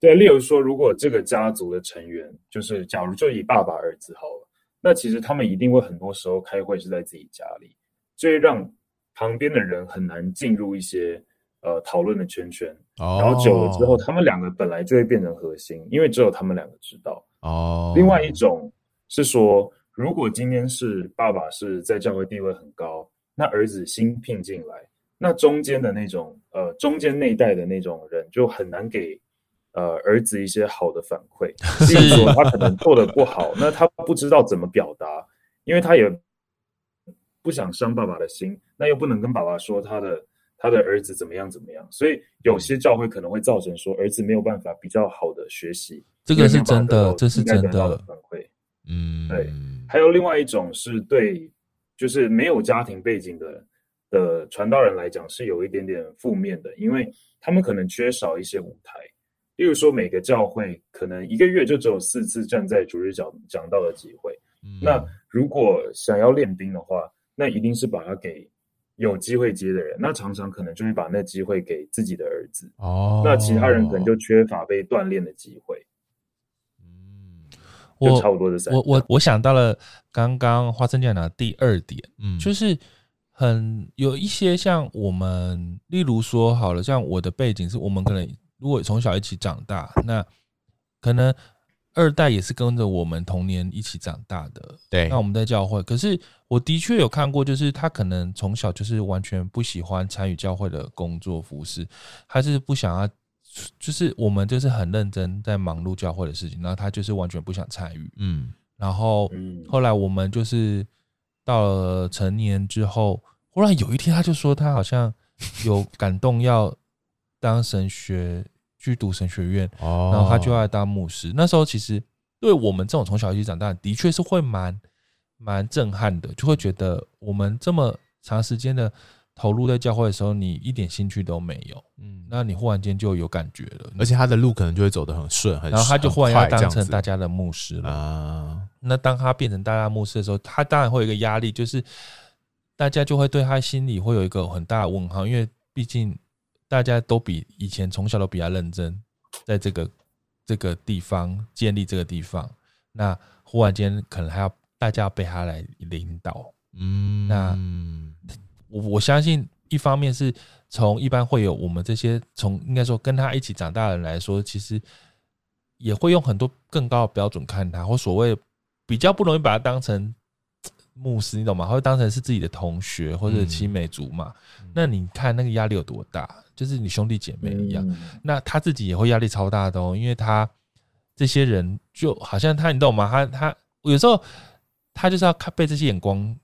[SPEAKER 5] 对，例如说，如果这个家族的成员，就是假如就以爸爸儿子好了，那其实他们一定会很多时候开会是在自己家里，所以让旁边的人很难进入一些呃讨论的圈圈。哦，然后久了之后，他们两个本来就会变成核心，因为只有他们两个知道。
[SPEAKER 3] 哦，
[SPEAKER 5] 另外一种是说。如果今天是爸爸是在教会地位很高，那儿子新聘进来，那中间的那种呃中间那一代的那种人就很难给呃儿子一些好的反馈。[LAUGHS] 比如说他可能做的不好，那他不知道怎么表达，因为他也不想伤爸爸的心，那又不能跟爸爸说他的他的儿子怎么样怎么样，所以有些教会可能会造成说儿子没有办法比较好的学习。
[SPEAKER 3] 这个是真的，这是真的
[SPEAKER 5] 反馈。
[SPEAKER 3] 嗯，
[SPEAKER 5] 对。还有另外一种是对，就是没有家庭背景的的传道人来讲是有一点点负面的，因为他们可能缺少一些舞台。例如说，每个教会可能一个月就只有四次站在主日讲讲道的机会。嗯。那如果想要练兵的话，那一定是把它给有机会接的人。那常常可能就会把那机会给自己的儿子。
[SPEAKER 3] 哦。
[SPEAKER 5] 那其他人可能就缺乏被锻炼的机会。
[SPEAKER 3] 我我我我想到了刚刚花生酱讲的第二点，嗯，就是很有一些像我们，例如说好了，像我的背景是我们可能如果从小一起长大，那可能二代也是跟着我们童年一起长大的，
[SPEAKER 4] 对。
[SPEAKER 3] 那我们在教会，可是我的确有看过，就是他可能从小就是完全不喜欢参与教会的工作服饰，他是不想要。就是我们就是很认真在忙碌教会的事情，然后他就是完全不想参与，
[SPEAKER 4] 嗯，
[SPEAKER 3] 然后后来我们就是到了成年之后，忽然有一天他就说他好像有感动要当神学去读神学院，
[SPEAKER 4] 哦，
[SPEAKER 3] 然后他就要当牧师。那时候其实对我们这种从小一起长大的，的确是会蛮蛮震撼的，就会觉得我们这么长时间的。投入在教会的时候，你一点兴趣都没有，嗯，那你忽然间就有感觉了，
[SPEAKER 4] 而且他的路可能就会走得很顺，很，
[SPEAKER 3] 然后他就忽然要当成大家的牧师了。
[SPEAKER 4] 啊。
[SPEAKER 3] 那当他变成大家牧师的时候，他当然会有一个压力，就是大家就会对他心里会有一个很大的问号，因为毕竟大家都比以前从小都比较认真，在这个这个地方建立这个地方，那忽然间可能还要大家要被他来领导，
[SPEAKER 4] 嗯，
[SPEAKER 3] 那。我我相信，一方面是从一般会有我们这些从应该说跟他一起长大的人来说，其实也会用很多更高的标准看他，或所谓比较不容易把他当成牧师，你懂吗？会当成是自己的同学或者青梅竹马。那你看那个压力有多大？就是你兄弟姐妹一样，那他自己也会压力超大的哦，因为他这些人就好像他，你懂吗？他他有时候他就是要看被这些眼光。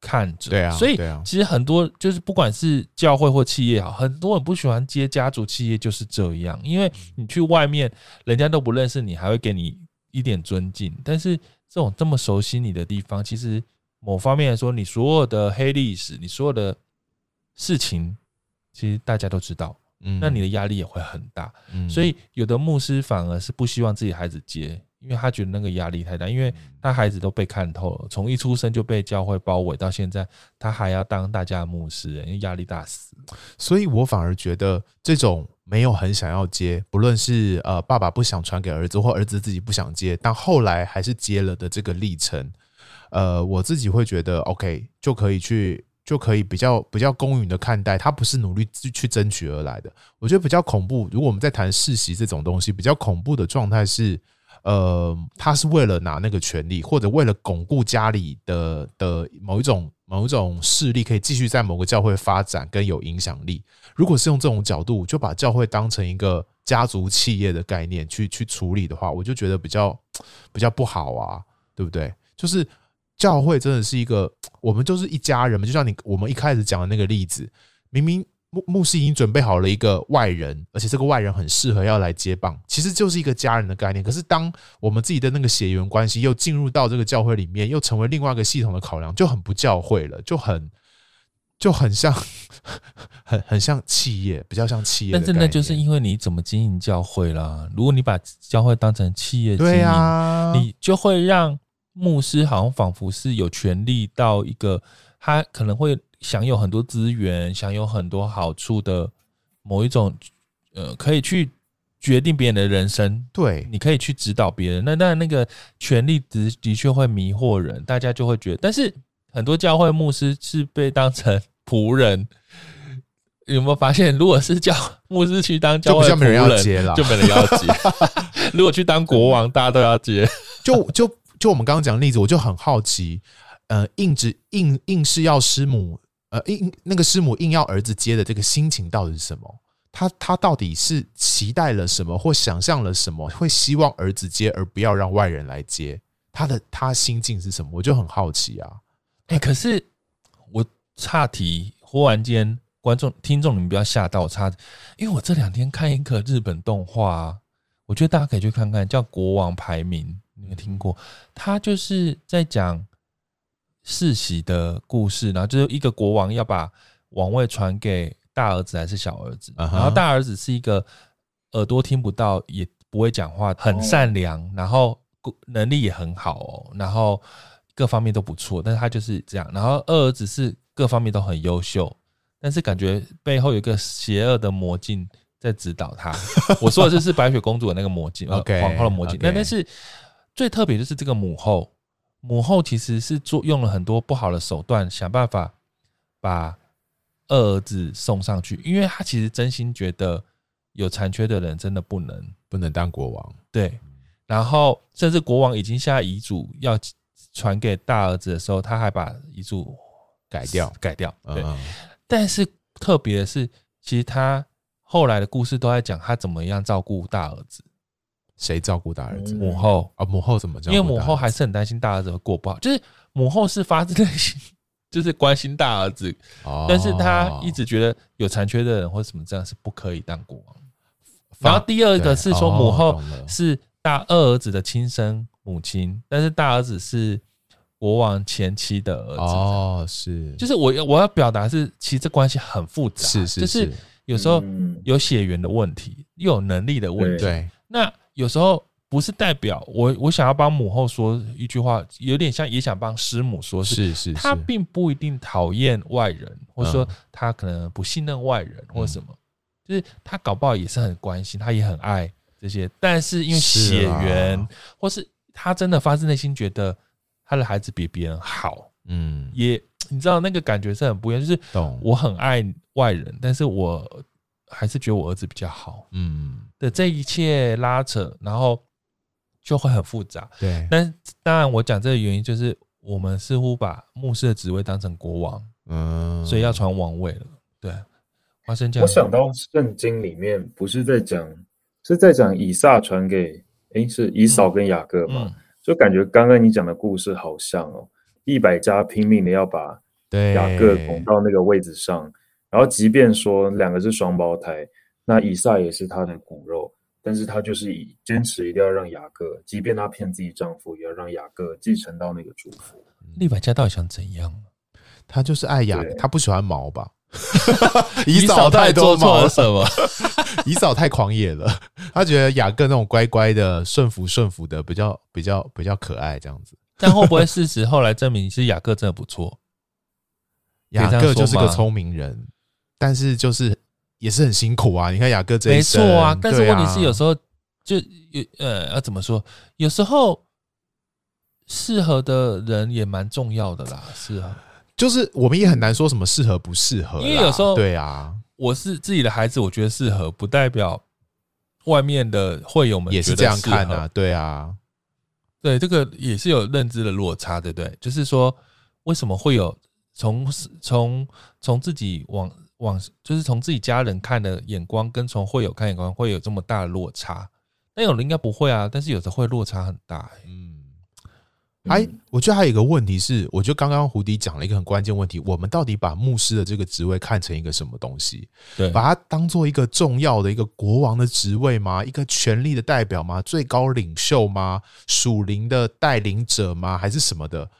[SPEAKER 3] 看着，
[SPEAKER 4] 对啊，
[SPEAKER 3] 所以其实很多就是不管是教会或企业好，很多人不喜欢接家族企业就是这样，因为你去外面，人家都不认识你，还会给你一点尊敬。但是这种这么熟悉你的地方，其实某方面来说，你所有的黑历史，你所有的事情，其实大家都知道，嗯，那你的压力也会很大。嗯，所以有的牧师反而是不希望自己孩子接。因为他觉得那个压力太大，因为他孩子都被看透了，从一出生就被教会包围到现在，他还要当大家的牧师，因为压力大死。
[SPEAKER 4] 所以我反而觉得这种没有很想要接，不论是呃爸爸不想传给儿子，或儿子自己不想接，但后来还是接了的这个历程，呃，我自己会觉得 OK 就可以去，就可以比较比较公允的看待，他不是努力去去争取而来的。我觉得比较恐怖，如果我们在谈世袭这种东西，比较恐怖的状态是。呃，他是为了拿那个权利，或者为了巩固家里的的某一种某一种势力，可以继续在某个教会发展跟有影响力。如果是用这种角度，就把教会当成一个家族企业的概念去去处理的话，我就觉得比较比较不好啊，对不对？就是教会真的是一个，我们就是一家人嘛，就像你我们一开始讲的那个例子，明明。牧牧师已经准备好了一个外人，而且这个外人很适合要来接棒，其实就是一个家人的概念。可是当我们自己的那个血缘关系又进入到这个教会里面，又成为另外一个系统的考量，就很不教会了，就很就很像 [LAUGHS] 很很像企业，比较像企业。
[SPEAKER 3] 但是那就是因为你怎么经营教会啦。如果你把教会当成企业经营，你就会让牧师好像仿佛是有权利到一个他可能会。享有很多资源，享有很多好处的某一种，呃，可以去决定别人的人生。对，你可以去指导别人。那那，那个权力的的确会迷惑人，大家就会觉得。但是很多教会牧师是被当成仆人，[LAUGHS] 有没有发现？如果是叫牧师去当教会仆人，就没人要接了，就没人要接。[LAUGHS] 如果去当国王，大家都要接。
[SPEAKER 4] 就就就我们刚刚讲的例子，我就很好奇，呃，硬直硬硬是要师母。呃，硬那个师母硬要儿子接的这个心情到底是什么？他他到底是期待了什么，或想象了什么，会希望儿子接而不要让外人来接？他的他心境是什么？我就很好奇啊！
[SPEAKER 3] 哎、可是我岔题，忽然间观众听众你们不要吓到我岔，因为我这两天看一个日本动画，我觉得大家可以去看看，叫《国王排名》，你有听过？他就是在讲。世袭的故事，然后就是一个国王要把王位传给大儿子还是小儿子，然后大儿子是一个耳朵听不到也不会讲话，很善良，然后能力也很好哦，然后各方面都不错，但是他就是这样。然后二儿子是各方面都很优秀，但是感觉背后有一个邪恶的魔镜在指导他。[LAUGHS] 我说的就是白雪公主的那个魔镜，呃，皇后的魔镜。那但是最特别就是这个母后。母后其实是做用了很多不好的手段，想办法把二儿子送上去，因为他其实真心觉得有残缺的人真的不能
[SPEAKER 4] 不能当国王。
[SPEAKER 3] 对，然后甚至国王已经下遗嘱要传给大儿子的时候，他还把遗嘱改掉改掉。对，但是特别的是，其实他后来的故事都在讲他怎么样照顾大儿子。
[SPEAKER 4] 谁照顾大儿子？
[SPEAKER 3] 母后
[SPEAKER 4] 啊，母后怎么？因
[SPEAKER 3] 为母后还是很担心大儿子会过不好，就是母后是发自内心，[LAUGHS] 就是关心大儿子，但是他一直觉得有残缺的人或什么这样是不可以当国王。然后第二个是说母后是大二儿子的亲生母亲，但是大儿子是国王前妻的儿子。哦，是，就是我我要表达是，其实这关系很复杂，是是，就是有时候有血缘的问题，又有能力的问题，对，那。有时候不是代表我，我想要帮母后说一句话，有点像也想帮师母说，是是，他并不一定讨厌外人，或者说他可能不信任外人或者什么，就是他搞不好也是很关心，他也很爱这些，但是因为血缘，或是他真的发自内心觉得他的孩子比别人好，嗯，也你知道那个感觉是很不一样，就是我很爱外人，但是我。还是觉得我儿子比较好，嗯，的这一切拉扯，然后就会很复杂。对，但当然我讲这个原因就是我们似乎把牧师的职位当成国王，嗯，所以要传王位了。对，花生酱。
[SPEAKER 5] 我想到圣经里面不是在讲，是在讲以撒传给，诶，是以扫跟雅各嘛？就感觉刚刚你讲的故事好像哦，一百家拼命的要把雅各拱到那个位置上。然后，即便说两个是双胞胎，那以撒也是他的骨肉，但是他就是以坚持一定要让雅各，即便他骗自己丈夫，也要让雅各继承到那个祝福。
[SPEAKER 3] 利百加到底想怎样？
[SPEAKER 4] 他就是爱雅，他不喜欢毛吧？[LAUGHS]
[SPEAKER 3] 以嫂太多毛了 [LAUGHS] 什么？
[SPEAKER 4] 以嫂太狂野了，他觉得雅各那种乖乖的、顺服顺服的，比较比较比较可爱这样子。
[SPEAKER 3] 但会不会事实后来证明是雅各真的不错？[LAUGHS]
[SPEAKER 4] 雅各就是个聪明人。但是就是也是很辛苦啊！你看雅哥这一生，
[SPEAKER 3] 没错啊。但是问题是有时候就有呃，要怎么说？有时候适合的人也蛮重要的啦。是啊，
[SPEAKER 4] 就是我们也很难说什么适合不适合，
[SPEAKER 3] 因为有时候
[SPEAKER 4] 对啊，
[SPEAKER 3] 我是自己的孩子，我觉得适合，不代表外面的会友们
[SPEAKER 4] 也是这样看啊，对啊，
[SPEAKER 3] 对，这个也是有认知的落差，对不对？就是说，为什么会有从从从自己往往，就是从自己家人看的眼光，跟从会友看眼光会有这么大的落差？那有人应该不会啊，但是有的会落差很大，欸，嗯。
[SPEAKER 4] 哎，我觉得还有一个问题是，我觉得刚刚胡迪讲了一个很关键问题：我们到底把牧师的这个职位看成一个什么东西？
[SPEAKER 3] 对，
[SPEAKER 4] 把它当做一个重要的一个国王的职位吗？一个权力的代表吗？最高领袖吗？属灵的带领者吗？还是什么的？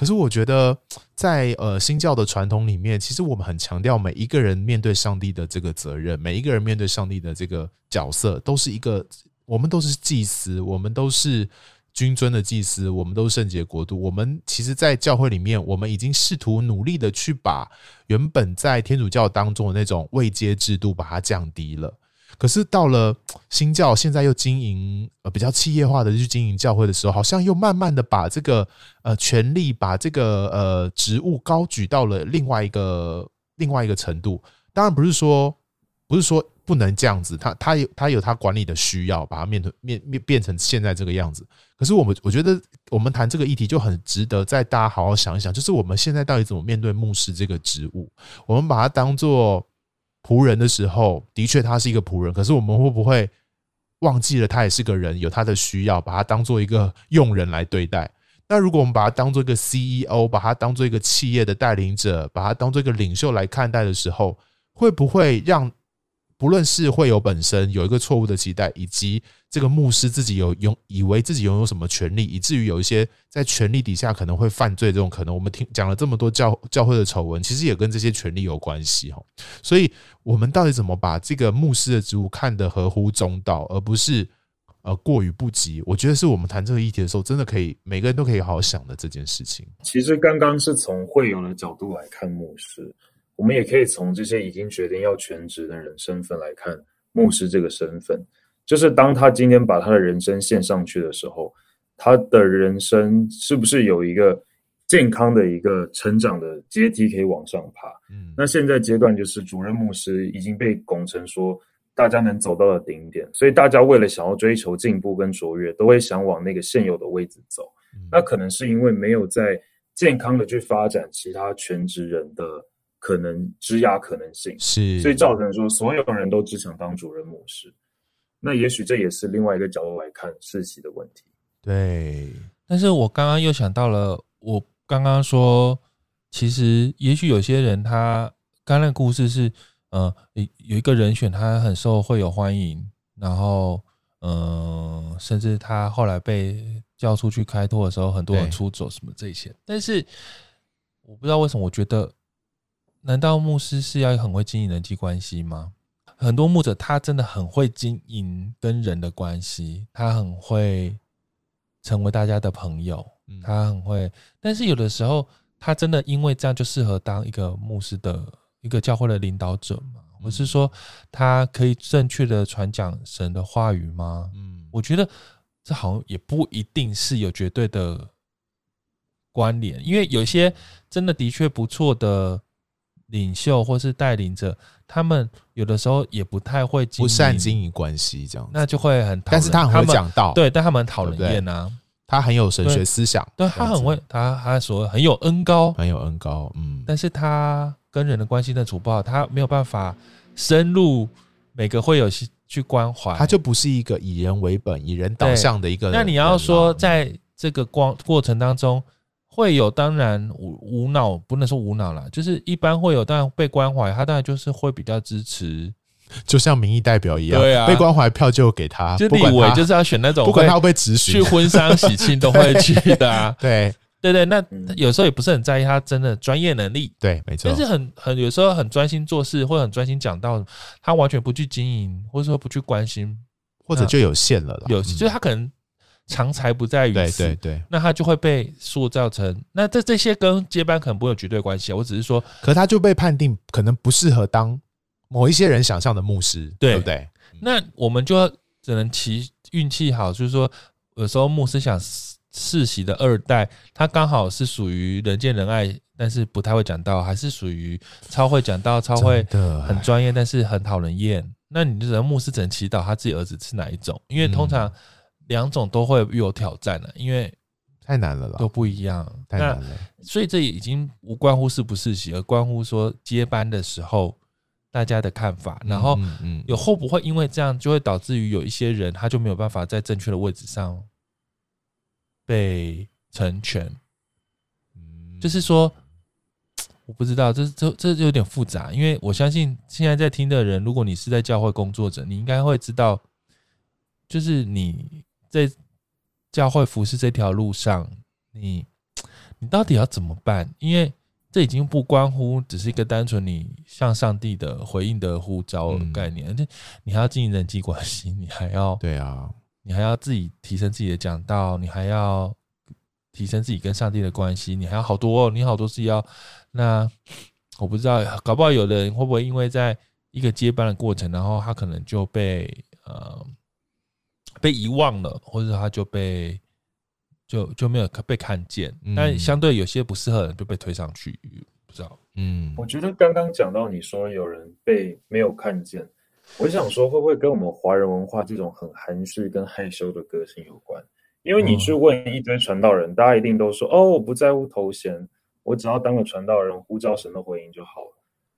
[SPEAKER 4] 可是我觉得在，呃新教的传统里面，其实我们很强调每一个人面对上帝的这个责任，每一个人面对上帝的这个角色，都是一个，我们都是祭司，我们都是。君尊的祭司，我们都是圣洁国度。我们其实，在教会里面，我们已经试图努力的去把原本在天主教当中的那种位阶制度把它降低了。可是到了新教，现在又经营呃比较企业化的去经营教会的时候，好像又慢慢的把这个呃权力，把这个呃职务高举到了另外一个另外一个程度。当然不是说不是说不能这样子，他他有他有他管理的需要，把它面对面面变成现在这个样子。可是我们，我觉得我们谈这个议题就很值得再大家好好想一想，就是我们现在到底怎么面对牧师这个职务？我们把它当做仆人的时候，的确他是一个仆人，可是我们会不会忘记了他也是个人，有他的需要，把他当做一个佣人来对待？那如果我们把他当做一个 CEO，把他当做一个企业的带领者，把他当做一个领袖来看待的时候，会不会让？不论是会友本身有一个错误的期待，以及这个牧师自己有拥以为自己拥有什么权利，以至于有一些在权力底下可能会犯罪这种可能，我们听讲了这么多教教会的丑闻，其实也跟这些权利有关系哈。所以，我们到底怎么把这个牧师的职务看得合乎中道，而不是呃过于不及？我觉得是我们谈这个议题的时候，真的可以每个人都可以好好想的这件事情。
[SPEAKER 5] 其实刚刚是从会友的角度来看牧师。我们也可以从这些已经决定要全职的人身份来看牧师这个身份，就是当他今天把他的人生献上去的时候，他的人生是不是有一个健康的一个成长的阶梯可以往上爬？嗯，那现在阶段就是主任牧师已经被拱成说大家能走到了顶点，所以大家为了想要追求进步跟卓越，都会想往那个现有的位置走。那可能是因为没有在健康的去发展其他全职人的。可能职涯可能性
[SPEAKER 4] 是，
[SPEAKER 5] 所以造成说所有人都只想当主任模式。那也许这也是另外一个角度来看世袭的问题。
[SPEAKER 4] 对，
[SPEAKER 3] 但是我刚刚又想到了，我刚刚说，其实也许有些人他刚刚那个故事是，呃，有一个人选他很受会友欢迎，然后，嗯、呃，甚至他后来被叫出去开拓的时候，很多人出走什么这些。但是我不知道为什么，我觉得。难道牧师是要很会经营人际关系吗？很多牧者他真的很会经营跟人的关系，他很会成为大家的朋友，他很会。但是有的时候，他真的因为这样就适合当一个牧师的一个教会的领导者吗？我是说他可以正确的传讲神的话语吗？嗯，我觉得这好像也不一定是有绝对的关联，因为有些真的的确不错的。领袖或是带领者，他们有的时候也不太会经营，
[SPEAKER 4] 不善经营关系，这样那
[SPEAKER 3] 就会很。
[SPEAKER 4] 但是他很会讲道，
[SPEAKER 3] 对，但他们很讨人厌啊。
[SPEAKER 4] 他很有神学思想，
[SPEAKER 3] 对，他很会，他他说很有恩高，
[SPEAKER 4] 很有恩高，嗯。
[SPEAKER 3] 但是他跟人的关系的处不好，他没有办法深入每个会有去关怀，
[SPEAKER 4] 他就不是一个以人为本、以人导向的一个人。
[SPEAKER 3] 那你要说在这个光过程当中。会有当然无无脑，不能说无脑啦，就是一般会有当然被关怀，他当然就是会比较支持，
[SPEAKER 4] 就像民意代表一样，
[SPEAKER 3] 对啊，
[SPEAKER 4] 被关怀票就给他，
[SPEAKER 3] 就立委就是要选那种，
[SPEAKER 4] 不管他会不会质询，
[SPEAKER 3] 去婚丧喜庆都会去的啊，[LAUGHS]
[SPEAKER 4] 对。
[SPEAKER 3] 对对，那有时候也不是很在意他真的专业能力，
[SPEAKER 4] 对，没错，
[SPEAKER 3] 但是很很有时候很专心做事，或者很专心讲到，他完全不去经营，或者说不去关心，
[SPEAKER 4] 或者就有限了啦，
[SPEAKER 3] 有就是他可能。长才不在于此，
[SPEAKER 4] 对对对，
[SPEAKER 3] 那他就会被塑造成那这这些跟接班可能不会有绝对关系啊。我只是说，
[SPEAKER 4] 可他就被判定可能不适合当某一些人想象的牧师，对，对不对？
[SPEAKER 3] 那我们就只能祈运气好，就是说有时候牧师想世袭的二代，他刚好是属于人见人爱，但是不太会讲道，还是属于超会讲道、超会很专业，但是很讨人厌。那你只能牧师只能祈祷他自己儿子是哪一种，因为通常两种都会有挑战的，因为
[SPEAKER 4] 太难了啦，
[SPEAKER 3] 都不一样，
[SPEAKER 4] 太难了。
[SPEAKER 3] 所以这已经无关乎是不是喜，而关乎说接班的时候大家的看法，然后有会不会因为这样就会导致于有一些人他就没有办法在正确的位置上被成全，就是说。我不知道，这这这就有点复杂，因为我相信现在在听的人，如果你是在教会工作者，你应该会知道，就是你在教会服侍这条路上，你你到底要怎么办？因为这已经不关乎只是一个单纯你向上帝的回应的呼召的概念，而且你还要经营人际关系，你还要
[SPEAKER 4] 对啊，你
[SPEAKER 3] 还要自己提升自己的讲道，你还要提升自己跟上帝的关系，你还要好多哦，你好多事要。那我不知道，搞不好有的人会不会因为在一个接班的过程，然后他可能就被呃被遗忘了，或者他就被就就没有被看见。但相对有些不适合的人就被推上去，不知道。
[SPEAKER 5] 嗯，我觉得刚刚讲到你说有人被没有看见，我想说会不会跟我们华人文化这种很含蓄跟害羞的个性有关？因为你去问一堆传道人，大家一定都说哦，我不在乎头衔。我只要当个传道人，呼召神的回应就好了。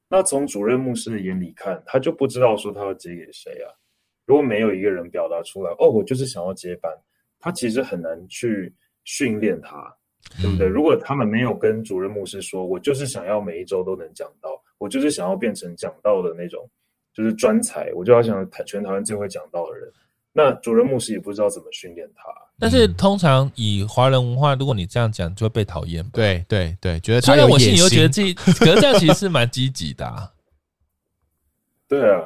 [SPEAKER 5] 那从主任牧师的眼里看，他就不知道说他要接给谁啊。如果没有一个人表达出来，哦，我就是想要接班，他其实很难去训练他，对不对？如果他们没有跟主任牧师说，我就是想要每一周都能讲到，我就是想要变成讲到的那种，就是专才，我就要想全台湾最会讲到的人。那主任牧师也不知道怎么训练他，
[SPEAKER 3] 但是通常以华人文化，如果你这样讲，就会被讨厌。
[SPEAKER 4] 对对对，觉得他
[SPEAKER 3] 虽然我心里又觉得自己，可是这样其实是蛮积极的啊。[LAUGHS]
[SPEAKER 5] 对啊，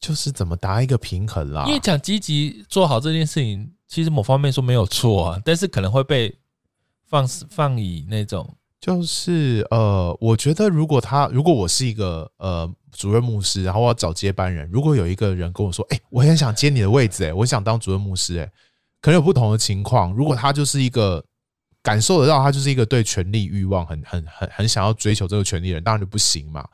[SPEAKER 4] 就是怎么达一个平衡啦？
[SPEAKER 3] 因为讲积极做好这件事情，其实某方面说没有错啊，但是可能会被放放以那种。
[SPEAKER 4] 就是呃，我觉得如果他如果我是一个呃主任牧师，然后我要找接班人，如果有一个人跟我说，哎、欸，我很想接你的位置，哎，我想当主任牧师，哎，可能有不同的情况。如果他就是一个感受得到，他就是一个对权力欲望很很很很想要追求这个权力的人，当然就不行嘛。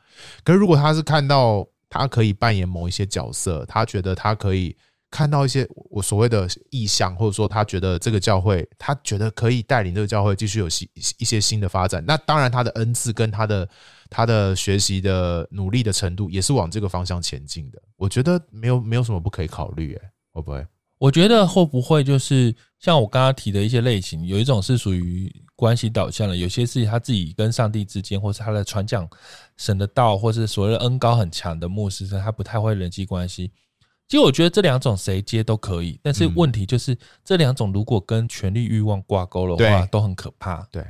[SPEAKER 4] 可是如果他是看到他可以扮演某一些角色，他觉得他可以。看到一些我所谓的意向，或者说他觉得这个教会，他觉得可以带领这个教会继续有新一些新的发展。那当然，他的恩赐跟他的他的学习的努力的程度，也是往这个方向前进的。我觉得没有没有什么不可以考虑，哎，会不会？
[SPEAKER 3] 我觉得会不会就是像我刚刚提的一些类型，有一种是属于关系导向的，有些是他自己跟上帝之间，或是他的传讲神的道，或是所谓的恩高很强的牧师，他不太会人际关系。其实我觉得这两种谁接都可以，但是问题就是这两种如果跟权力欲望挂钩的话，都很可怕。
[SPEAKER 4] 对，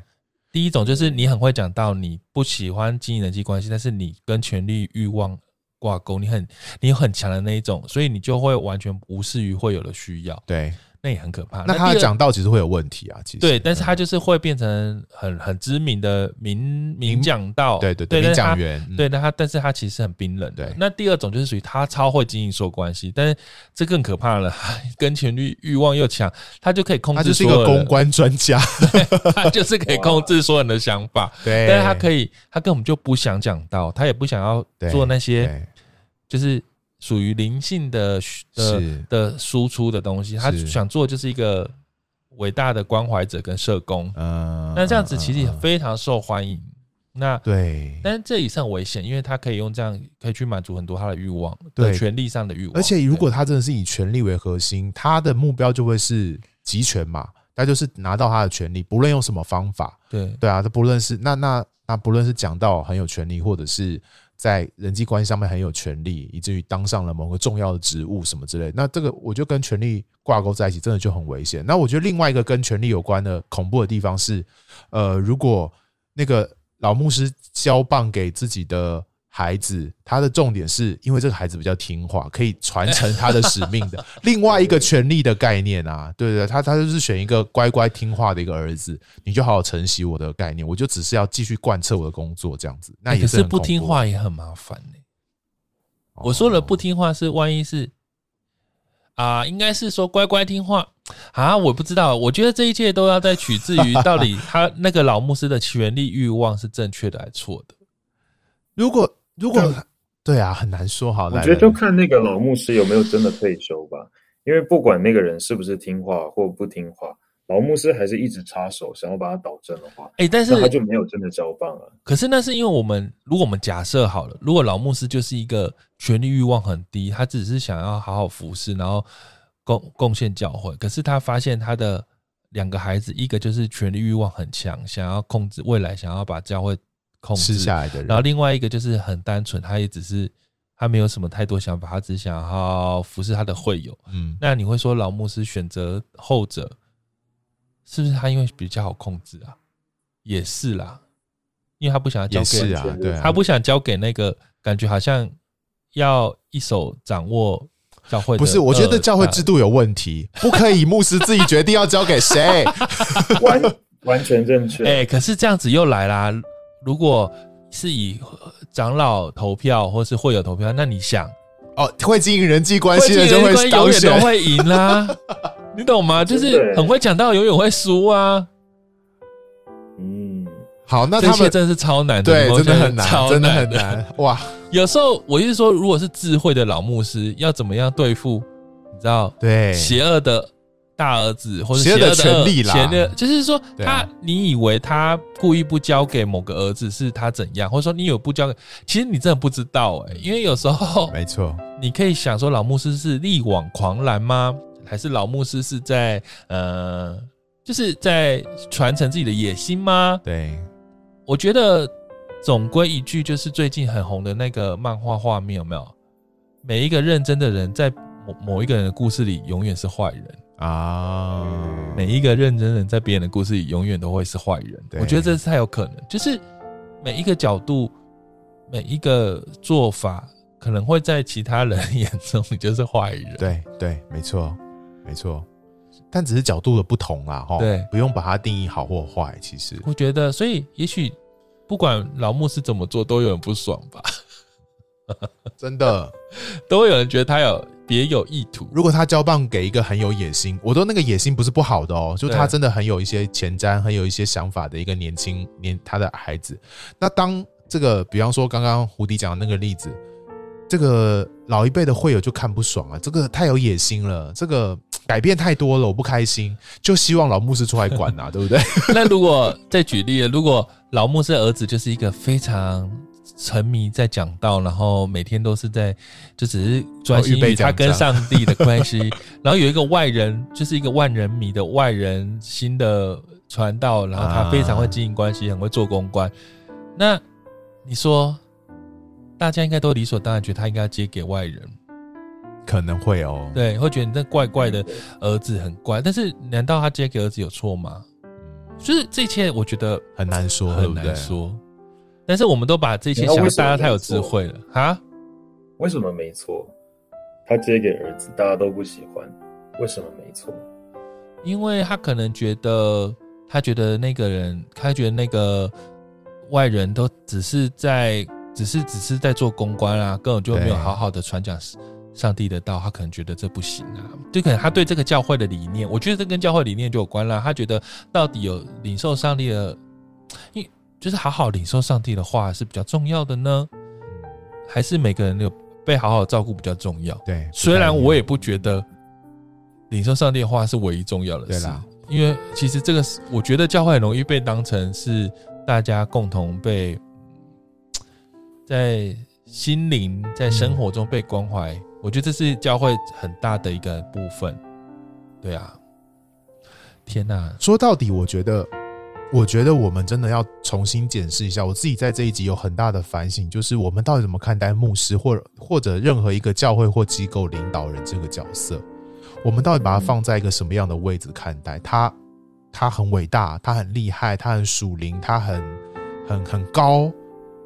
[SPEAKER 3] 第一种就是你很会讲到，你不喜欢经营人际关系，但是你跟权力欲望挂钩，你很你有很强的那一种，所以你就会完全无视于会有的需要。
[SPEAKER 4] 对。
[SPEAKER 3] 那也很可怕。
[SPEAKER 4] 那他的讲道其实会有问题啊，其实
[SPEAKER 3] 对，但是他就是会变成很很知名的名名讲道，
[SPEAKER 4] 对对对，名讲员。
[SPEAKER 3] 对，那他但是他其实很冰冷。对，那第二种就是属于他超会经营说关系，但是这更可怕了，[LAUGHS] 跟权力欲望又强，他就可以控制。
[SPEAKER 4] 他就是一个公关专家，[LAUGHS]
[SPEAKER 3] 他就是可以控制所有人的想法。[LAUGHS] 对，但是他可以，他根本就不想讲道，他也不想要做那些，就是。属于灵性的的的输出的东西，他想做就是一个伟大的关怀者跟社工。嗯，那这样子其实也非常受欢迎。那对，但是这也是很危险，因为他可以用这样可以去满足很多他的欲望，对权力上的欲望。
[SPEAKER 4] 而且如果他真的是以权力为核心，他的目标就会是集权嘛，他就是拿到他的权利，不论用什么方法。对对啊，他不论是那那那不论是讲到很有权利，或者是。在人际关系上面很有权力，以至于当上了某个重要的职务什么之类，那这个我就跟权力挂钩在一起，真的就很危险。那我觉得另外一个跟权力有关的恐怖的地方是，呃，如果那个老牧师交棒给自己的。孩子，他的重点是因为这个孩子比较听话，可以传承他的使命的。[LAUGHS] 另外一个权力的概念啊，对对，他他就是选一个乖乖听话的一个儿子，你就好好承袭我的概念，我就只是要继续贯彻我的工作这样子。那也是，
[SPEAKER 3] 可是不听话也很麻烦呢。我说了不听话是万一是啊，应该是说乖乖听话啊，我不知道。我觉得这一切都要在取自于到底他那个老牧师的权力欲望是正确的还是错的。
[SPEAKER 4] 如果如果对啊，很难说。哈，
[SPEAKER 5] 我觉得就看那个老牧师有没有真的退休吧。因为不管那个人是不是听话或不听话，老牧师还是一直插手，想要把他导正的话，
[SPEAKER 3] 哎，但是
[SPEAKER 5] 他就没有真的交棒了。
[SPEAKER 3] 可是那是因为我们，如果我们假设好了，如果老牧师就是一个权力欲望很低，他只是想要好好服侍，然后贡贡献教会，可是他发现他的。两个孩子，一个就是权力欲望很强，想要控制未来，想要把教会控制
[SPEAKER 4] 下来的人。
[SPEAKER 3] 然后另外一个就是很单纯，他也只是他没有什么太多想法，他只想要服侍他的会友。嗯，那你会说老牧师选择后者，是不是他因为比较好控制啊？也是啦，因为他不想要交给
[SPEAKER 4] 啊，对啊，
[SPEAKER 3] 他不想交给那个感觉好像要一手掌握。教会
[SPEAKER 4] 不是，我觉得教会制度有问题，[LAUGHS] 不可以牧师自己决定要交给谁，
[SPEAKER 5] 完完全正确。
[SPEAKER 3] 哎，可是这样子又来啦。如果是以长老投票或是会有投票，那你想
[SPEAKER 4] 哦，会经营人际关系的就会
[SPEAKER 3] 永远都会赢啦，[LAUGHS] 你懂吗？就是很会讲到，永远会输啊。
[SPEAKER 4] 嗯，好，那他们
[SPEAKER 3] 真的是超难的，
[SPEAKER 4] 对，真的很难，真的很难，哇。
[SPEAKER 3] 有时候我就是说，如果是智慧的老牧师，要怎么样对付？你知道，
[SPEAKER 4] 对
[SPEAKER 3] 邪恶的大儿子或者邪恶的
[SPEAKER 4] 权利啦，
[SPEAKER 3] 就是说他，你以为他故意不交给某个儿子是他怎样，或者说你有不交给，其实你真的不知道哎、欸，因为有时候
[SPEAKER 4] 没错，
[SPEAKER 3] 你可以想说，老牧师是力挽狂澜吗？还是老牧师是在呃，就是在传承自己的野心吗？
[SPEAKER 4] 对，
[SPEAKER 3] 我觉得。总归一句，就是最近很红的那个漫画画面，有没有？每一个认真的人，在某某一个人的故事里，永远是坏人啊！每一个认真的人，在别人的故事里，永远都会是坏人。我觉得这是太有可能，就是每一个角度，每一个做法，可能会在其他人眼中，你就是坏人。
[SPEAKER 4] 对对，没错没错，但只是角度的不同啦，哈。对，不用把它定义好或坏。其实，
[SPEAKER 3] 我觉得，所以也许。不管老牧师怎么做，都有人不爽吧？[LAUGHS]
[SPEAKER 4] 真的，
[SPEAKER 3] 都会有人觉得他有别有意图。
[SPEAKER 4] 如果他交棒给一个很有野心，我说那个野心不是不好的哦，就他真的很有一些前瞻，很有一些想法的一个年轻年他的孩子。那当这个，比方说刚刚胡迪讲的那个例子，这个老一辈的会友就看不爽啊，这个太有野心了，这个。改变太多了，我不开心，就希望老牧师出来管啊，对不对？[LAUGHS]
[SPEAKER 3] 那如果再举例，如果老牧师的儿子就是一个非常沉迷在讲道，然后每天都是在就只是专心于他跟上帝的关系，[LAUGHS] 然后有一个外人，就是一个万人迷的外人新的传道，然后他非常会经营关系，很会做公关，那你说大家应该都理所当然觉得他应该要接给外人。
[SPEAKER 4] 可能会哦，
[SPEAKER 3] 对，会觉得你这怪怪的儿子很怪，但是难道他接给儿子有错吗？就是这一切，我觉得
[SPEAKER 4] 很难说，
[SPEAKER 3] 很难说。但是我们都把这些想大家太有智慧了哈，
[SPEAKER 5] 为什么没错？他接给儿子，大家都不喜欢，为什么没错？
[SPEAKER 3] 因为他可能觉得，他觉得那个人，他觉得那个外人都只是在，只是只是在做公关啊，根本就没有好好的传讲。上帝的道，他可能觉得这不行啊，就可能他对这个教会的理念，我觉得这跟教会理念就有关了。他觉得到底有领受上帝的，因为就是好好领受上帝的话是比较重要的呢，还是每个人有被好好照顾比较重要？
[SPEAKER 4] 对，
[SPEAKER 3] 虽然我也不觉得领受上帝的话是唯一重要的事，对，因为其实这个是我觉得教会很容易被当成是大家共同被 [TSK] 在心灵在生活中被关怀。我觉得这是教会很大的一个部分，对啊，天哪！
[SPEAKER 4] 说到底，我觉得，我觉得我们真的要重新检视一下。我自己在这一集有很大的反省，就是我们到底怎么看待牧师，或者或者任何一个教会或机构领导人这个角色？我们到底把它放在一个什么样的位置看待？他他很伟大，他很厉害，他很属灵，他很很很高。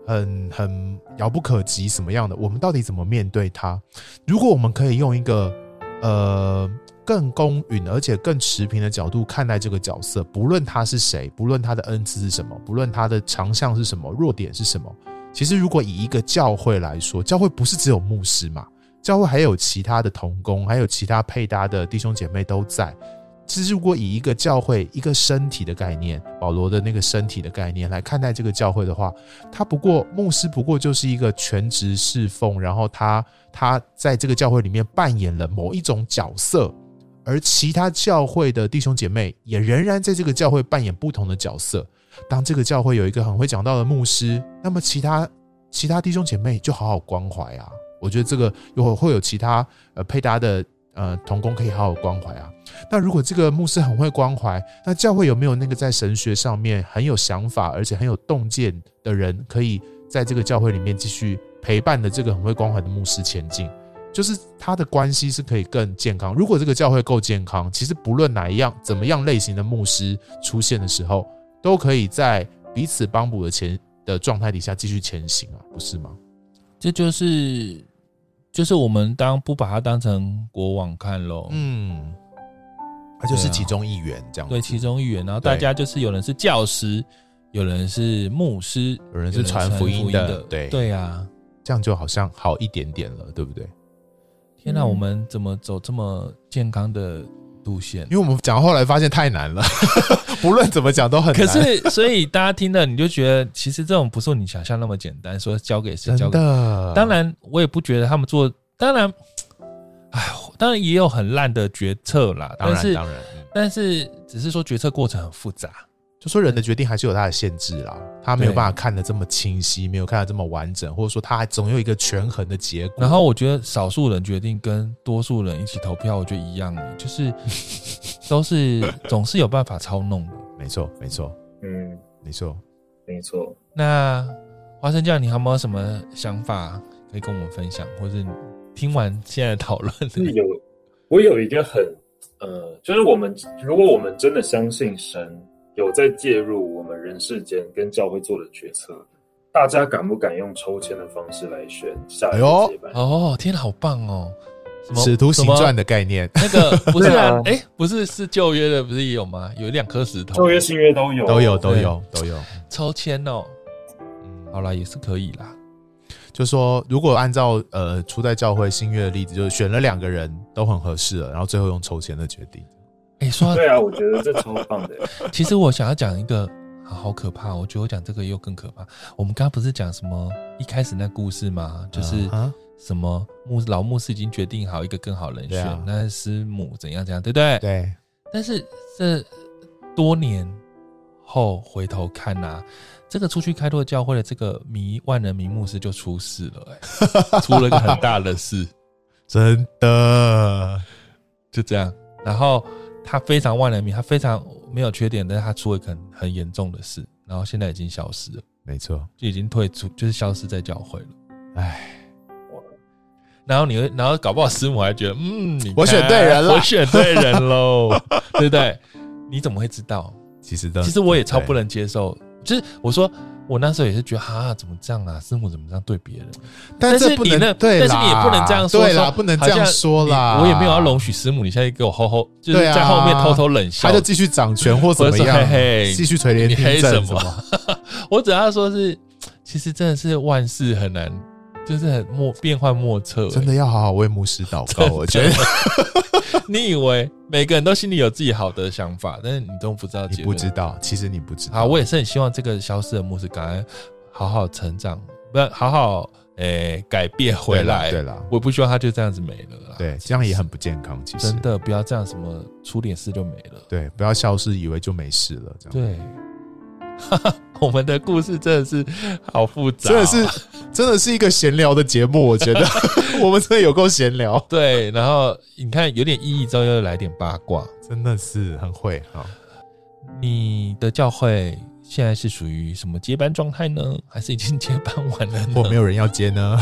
[SPEAKER 4] 很很遥不可及，什么样的？我们到底怎么面对他？如果我们可以用一个呃更公允而且更持平的角度看待这个角色，不论他是谁，不论他的恩赐是什么，不论他的长项是什么，弱点是什么，其实如果以一个教会来说，教会不是只有牧师嘛，教会还有其他的同工，还有其他配搭的弟兄姐妹都在。其实如果以一个教会一个身体的概念，保罗的那个身体的概念来看待这个教会的话，他不过牧师不过就是一个全职侍奉，然后他他在这个教会里面扮演了某一种角色，而其他教会的弟兄姐妹也仍然在这个教会扮演不同的角色。当这个教会有一个很会讲道的牧师，那么其他其他弟兄姐妹就好好关怀啊。我觉得这个有会有其他呃配搭的。呃，同工可以好好关怀啊。那如果这个牧师很会关怀，那教会有没有那个在神学上面很有想法，而且很有洞见的人，可以在这个教会里面继续陪伴的这个很会关怀的牧师前进？就是他的关系是可以更健康。如果这个教会够健康，其实不论哪一样怎么样类型的牧师出现的时候，都可以在彼此帮补的前的状态底下继续前行啊，不是吗？
[SPEAKER 3] 这就是。就是我们当不把它当成国王看喽，
[SPEAKER 4] 嗯，他就是其中一员这样，
[SPEAKER 3] 对，其中一员。然后大家就是有人是教师，有人是牧师，
[SPEAKER 4] 有人是传福音的，对
[SPEAKER 3] 对啊，
[SPEAKER 4] 这样就好像好一点点了，对不对？
[SPEAKER 3] 天哪，我们怎么走这么健康的路线？
[SPEAKER 4] 因为我们讲后来发现太难了。[LAUGHS] 不论怎么讲都很难，
[SPEAKER 3] 可是所以大家听了你就觉得，其实这种不是你想象那么简单。说交给谁？交
[SPEAKER 4] 给。
[SPEAKER 3] 当然，我也不觉得他们做。当然，哎，当然也有很烂的决策啦。
[SPEAKER 4] 当然，当然，
[SPEAKER 3] 但是只是说决策过程很复杂。
[SPEAKER 4] 就说人的决定还是有它的限制啦，他没有办法看得这么清晰，没有看得这么完整，或者说他还总有一个权衡的结果。
[SPEAKER 3] 然后我觉得少数人决定跟多数人一起投票，我觉得一样，就是 [LAUGHS] 都是总是有办法操弄的。
[SPEAKER 4] 没错，没错，
[SPEAKER 5] 嗯，
[SPEAKER 4] 没错，
[SPEAKER 5] 没错。
[SPEAKER 3] 那花生酱，你还有没有什么想法可以跟我们分享，或者你听完现在讨论？
[SPEAKER 5] 是有，我有一个很呃，就是我们如果我们真的相信神。有在介入我们人世间跟教会做的决策，大家敢不敢用抽签的方式来选下一个接班？
[SPEAKER 3] 哦，天哪，好棒哦！什么
[SPEAKER 4] 使徒行传的概念？
[SPEAKER 3] 那个 [LAUGHS] 不是啊？哎、欸，不是是旧约的，不是也有吗？有两颗石头，
[SPEAKER 5] 旧约新约都有，
[SPEAKER 4] 都有，都有，都有
[SPEAKER 3] 抽签哦。嗯，好啦，也是可以啦。
[SPEAKER 4] 就说如果按照呃初代教会新约的例子，就是选了两个人都很合适了，然后最后用抽签的决定。
[SPEAKER 3] 哎，说
[SPEAKER 5] 对啊，我觉得这超棒的。
[SPEAKER 3] 其实我想要讲一个，好好可怕。我觉得我讲这个又更可怕。我们刚刚不是讲什么一开始那故事吗？就是什么牧老牧师已经决定好一个更好人选，那师母怎样怎样，对不对？
[SPEAKER 4] 对。但
[SPEAKER 3] 是这多年后回头看呐，这个出去开拓教会的这个迷万人迷牧师就出事了，哎，出了一个很大的事，[LAUGHS]
[SPEAKER 4] 真的
[SPEAKER 3] 就这样，然后。他非常万人迷，他非常没有缺点，但是他出了很很严重的事，然后现在已经消失了。
[SPEAKER 4] 没错，
[SPEAKER 3] 就已经退出，就是消失在教会了。
[SPEAKER 4] 唉，
[SPEAKER 3] 然后你会，然后搞不好师母还觉得，嗯，
[SPEAKER 4] 我选对人了，
[SPEAKER 3] 我选对人喽，[LAUGHS] 对不对？你怎么会知道？
[SPEAKER 4] 其实，
[SPEAKER 3] 其实我也超不能接受，就是我说。我那时候也是觉得，哈，怎么这样啊？师母怎么这样对别人？
[SPEAKER 4] 但是你呢，对，
[SPEAKER 3] 但是你也不能这样说，
[SPEAKER 4] 对啦，不能这样说啦。
[SPEAKER 3] 我也没有要容许师母，你现在给我吼吼，就是在后面偷偷冷笑，
[SPEAKER 4] 他就继续掌权或怎么样，继续垂帘听政什么？[LAUGHS]
[SPEAKER 3] 我只要说是，其实真的是万事很难，就是很莫变幻莫测，
[SPEAKER 4] 真的要好好为牧师祷告。我觉得。[LAUGHS] [LAUGHS]
[SPEAKER 3] 你以为每个人都心里有自己好的想法，但是你都不知道。
[SPEAKER 4] 你不知道，其实你不知道。
[SPEAKER 3] 好，我也是很希望这个消失的牧师赶快好好成长，不要好好诶、欸、改变回来。
[SPEAKER 4] 对了，
[SPEAKER 3] 我不希望他就这样子没了
[SPEAKER 4] 啦。对，这样也很不健康。其实
[SPEAKER 3] 真的不要这样，什么出点事就没了。
[SPEAKER 4] 对，不要消失，以为就没事了。这样
[SPEAKER 3] 对。[LAUGHS] 我们的故事真的是好复杂，
[SPEAKER 4] 真的是真的是一个闲聊的节目。我觉得 [LAUGHS] 我们真的有够闲聊。
[SPEAKER 3] 对，然后你看有点意义之后又来点八卦，
[SPEAKER 4] 真的是很会。哈，
[SPEAKER 3] 你的教会现在是属于什么接班状态呢？还是已经接班完了呢？
[SPEAKER 4] 或没有人要接呢？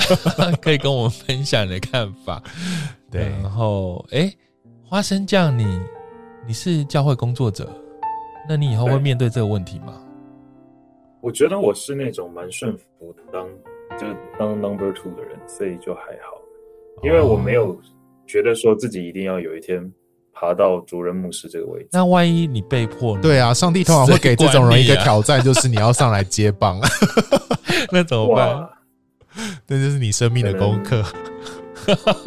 [SPEAKER 4] [LAUGHS]
[SPEAKER 3] 可以跟我们分享你的看法。对，然后哎，花生酱，你你是教会工作者。那你以后会面对这个问题吗？
[SPEAKER 5] 我觉得我是那种蛮顺服当就是当 number two 的人，所以就还好，因为我没有觉得说自己一定要有一天爬到主任牧师这个位置。
[SPEAKER 3] 那万一你被迫呢？
[SPEAKER 4] 对啊，上帝通常会给这种人一个挑战，就是你要上来接棒，[LAUGHS]
[SPEAKER 3] 那怎么办？
[SPEAKER 4] 那就是你生命的功课。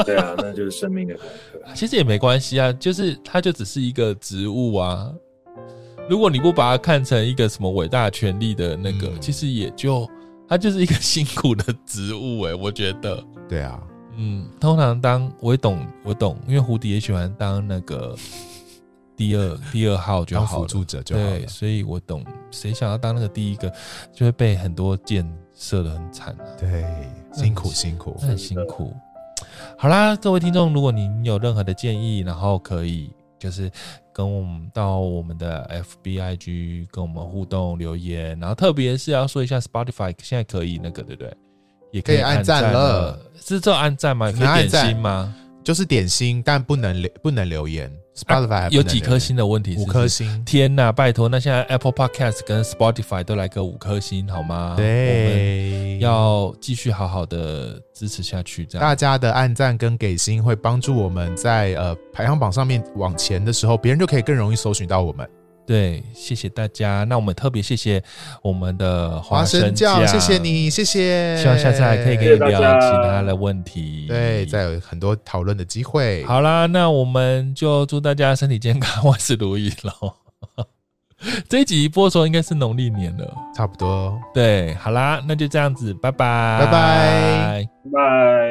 [SPEAKER 5] 对啊，那就是生命的功课。[LAUGHS]
[SPEAKER 3] 其实也没关系啊，就是它就只是一个植物啊。如果你不把它看成一个什么伟大权力的那个，嗯、其实也就它就是一个辛苦的职务哎、欸，我觉得。
[SPEAKER 4] 对啊，
[SPEAKER 3] 嗯，通常当我也懂，我懂，因为蝴蝶也喜欢当那个 [LAUGHS] 第二第二号就好，辅助者就好。对，所以我懂，谁想要当那个第一个，就会被很多箭射的很惨啊。
[SPEAKER 4] 对，辛苦辛苦，
[SPEAKER 3] 很辛苦。好啦，各位听众，如果您有任何的建议，然后可以就是。跟我们到我们的 FBIG 跟我们互动留言，然后特别是要说一下 Spotify 现在可以那个对不对？也可以按赞了，是这按赞吗？可以点心吗？
[SPEAKER 4] 就是点心，但不能留不能留言。Spotify
[SPEAKER 3] 有几颗星的问题？五
[SPEAKER 4] 颗星。
[SPEAKER 3] 天呐，拜托！那现在 Apple Podcast 跟 Spotify 都来个五颗星好吗？
[SPEAKER 4] 对，
[SPEAKER 3] 要继续好好的支持下去。这样，
[SPEAKER 4] 大家的按赞跟给星会帮助我们在呃排行榜上面往前的时候，别人就可以更容易搜寻到我们。
[SPEAKER 3] 对，谢谢大家。那我们特别谢谢我们的花生教，
[SPEAKER 4] 谢谢你，谢谢。
[SPEAKER 3] 希望下次还可以跟你聊其他的问题。
[SPEAKER 4] 对，再有很多讨论的机会。
[SPEAKER 3] 好啦，那我们就祝大家身体健康，万事如意喽。[LAUGHS] 这一集播出应该是农历年了，
[SPEAKER 4] 差不多。
[SPEAKER 3] 对，好啦，那就这样子，拜拜，
[SPEAKER 4] 拜拜，
[SPEAKER 5] 拜。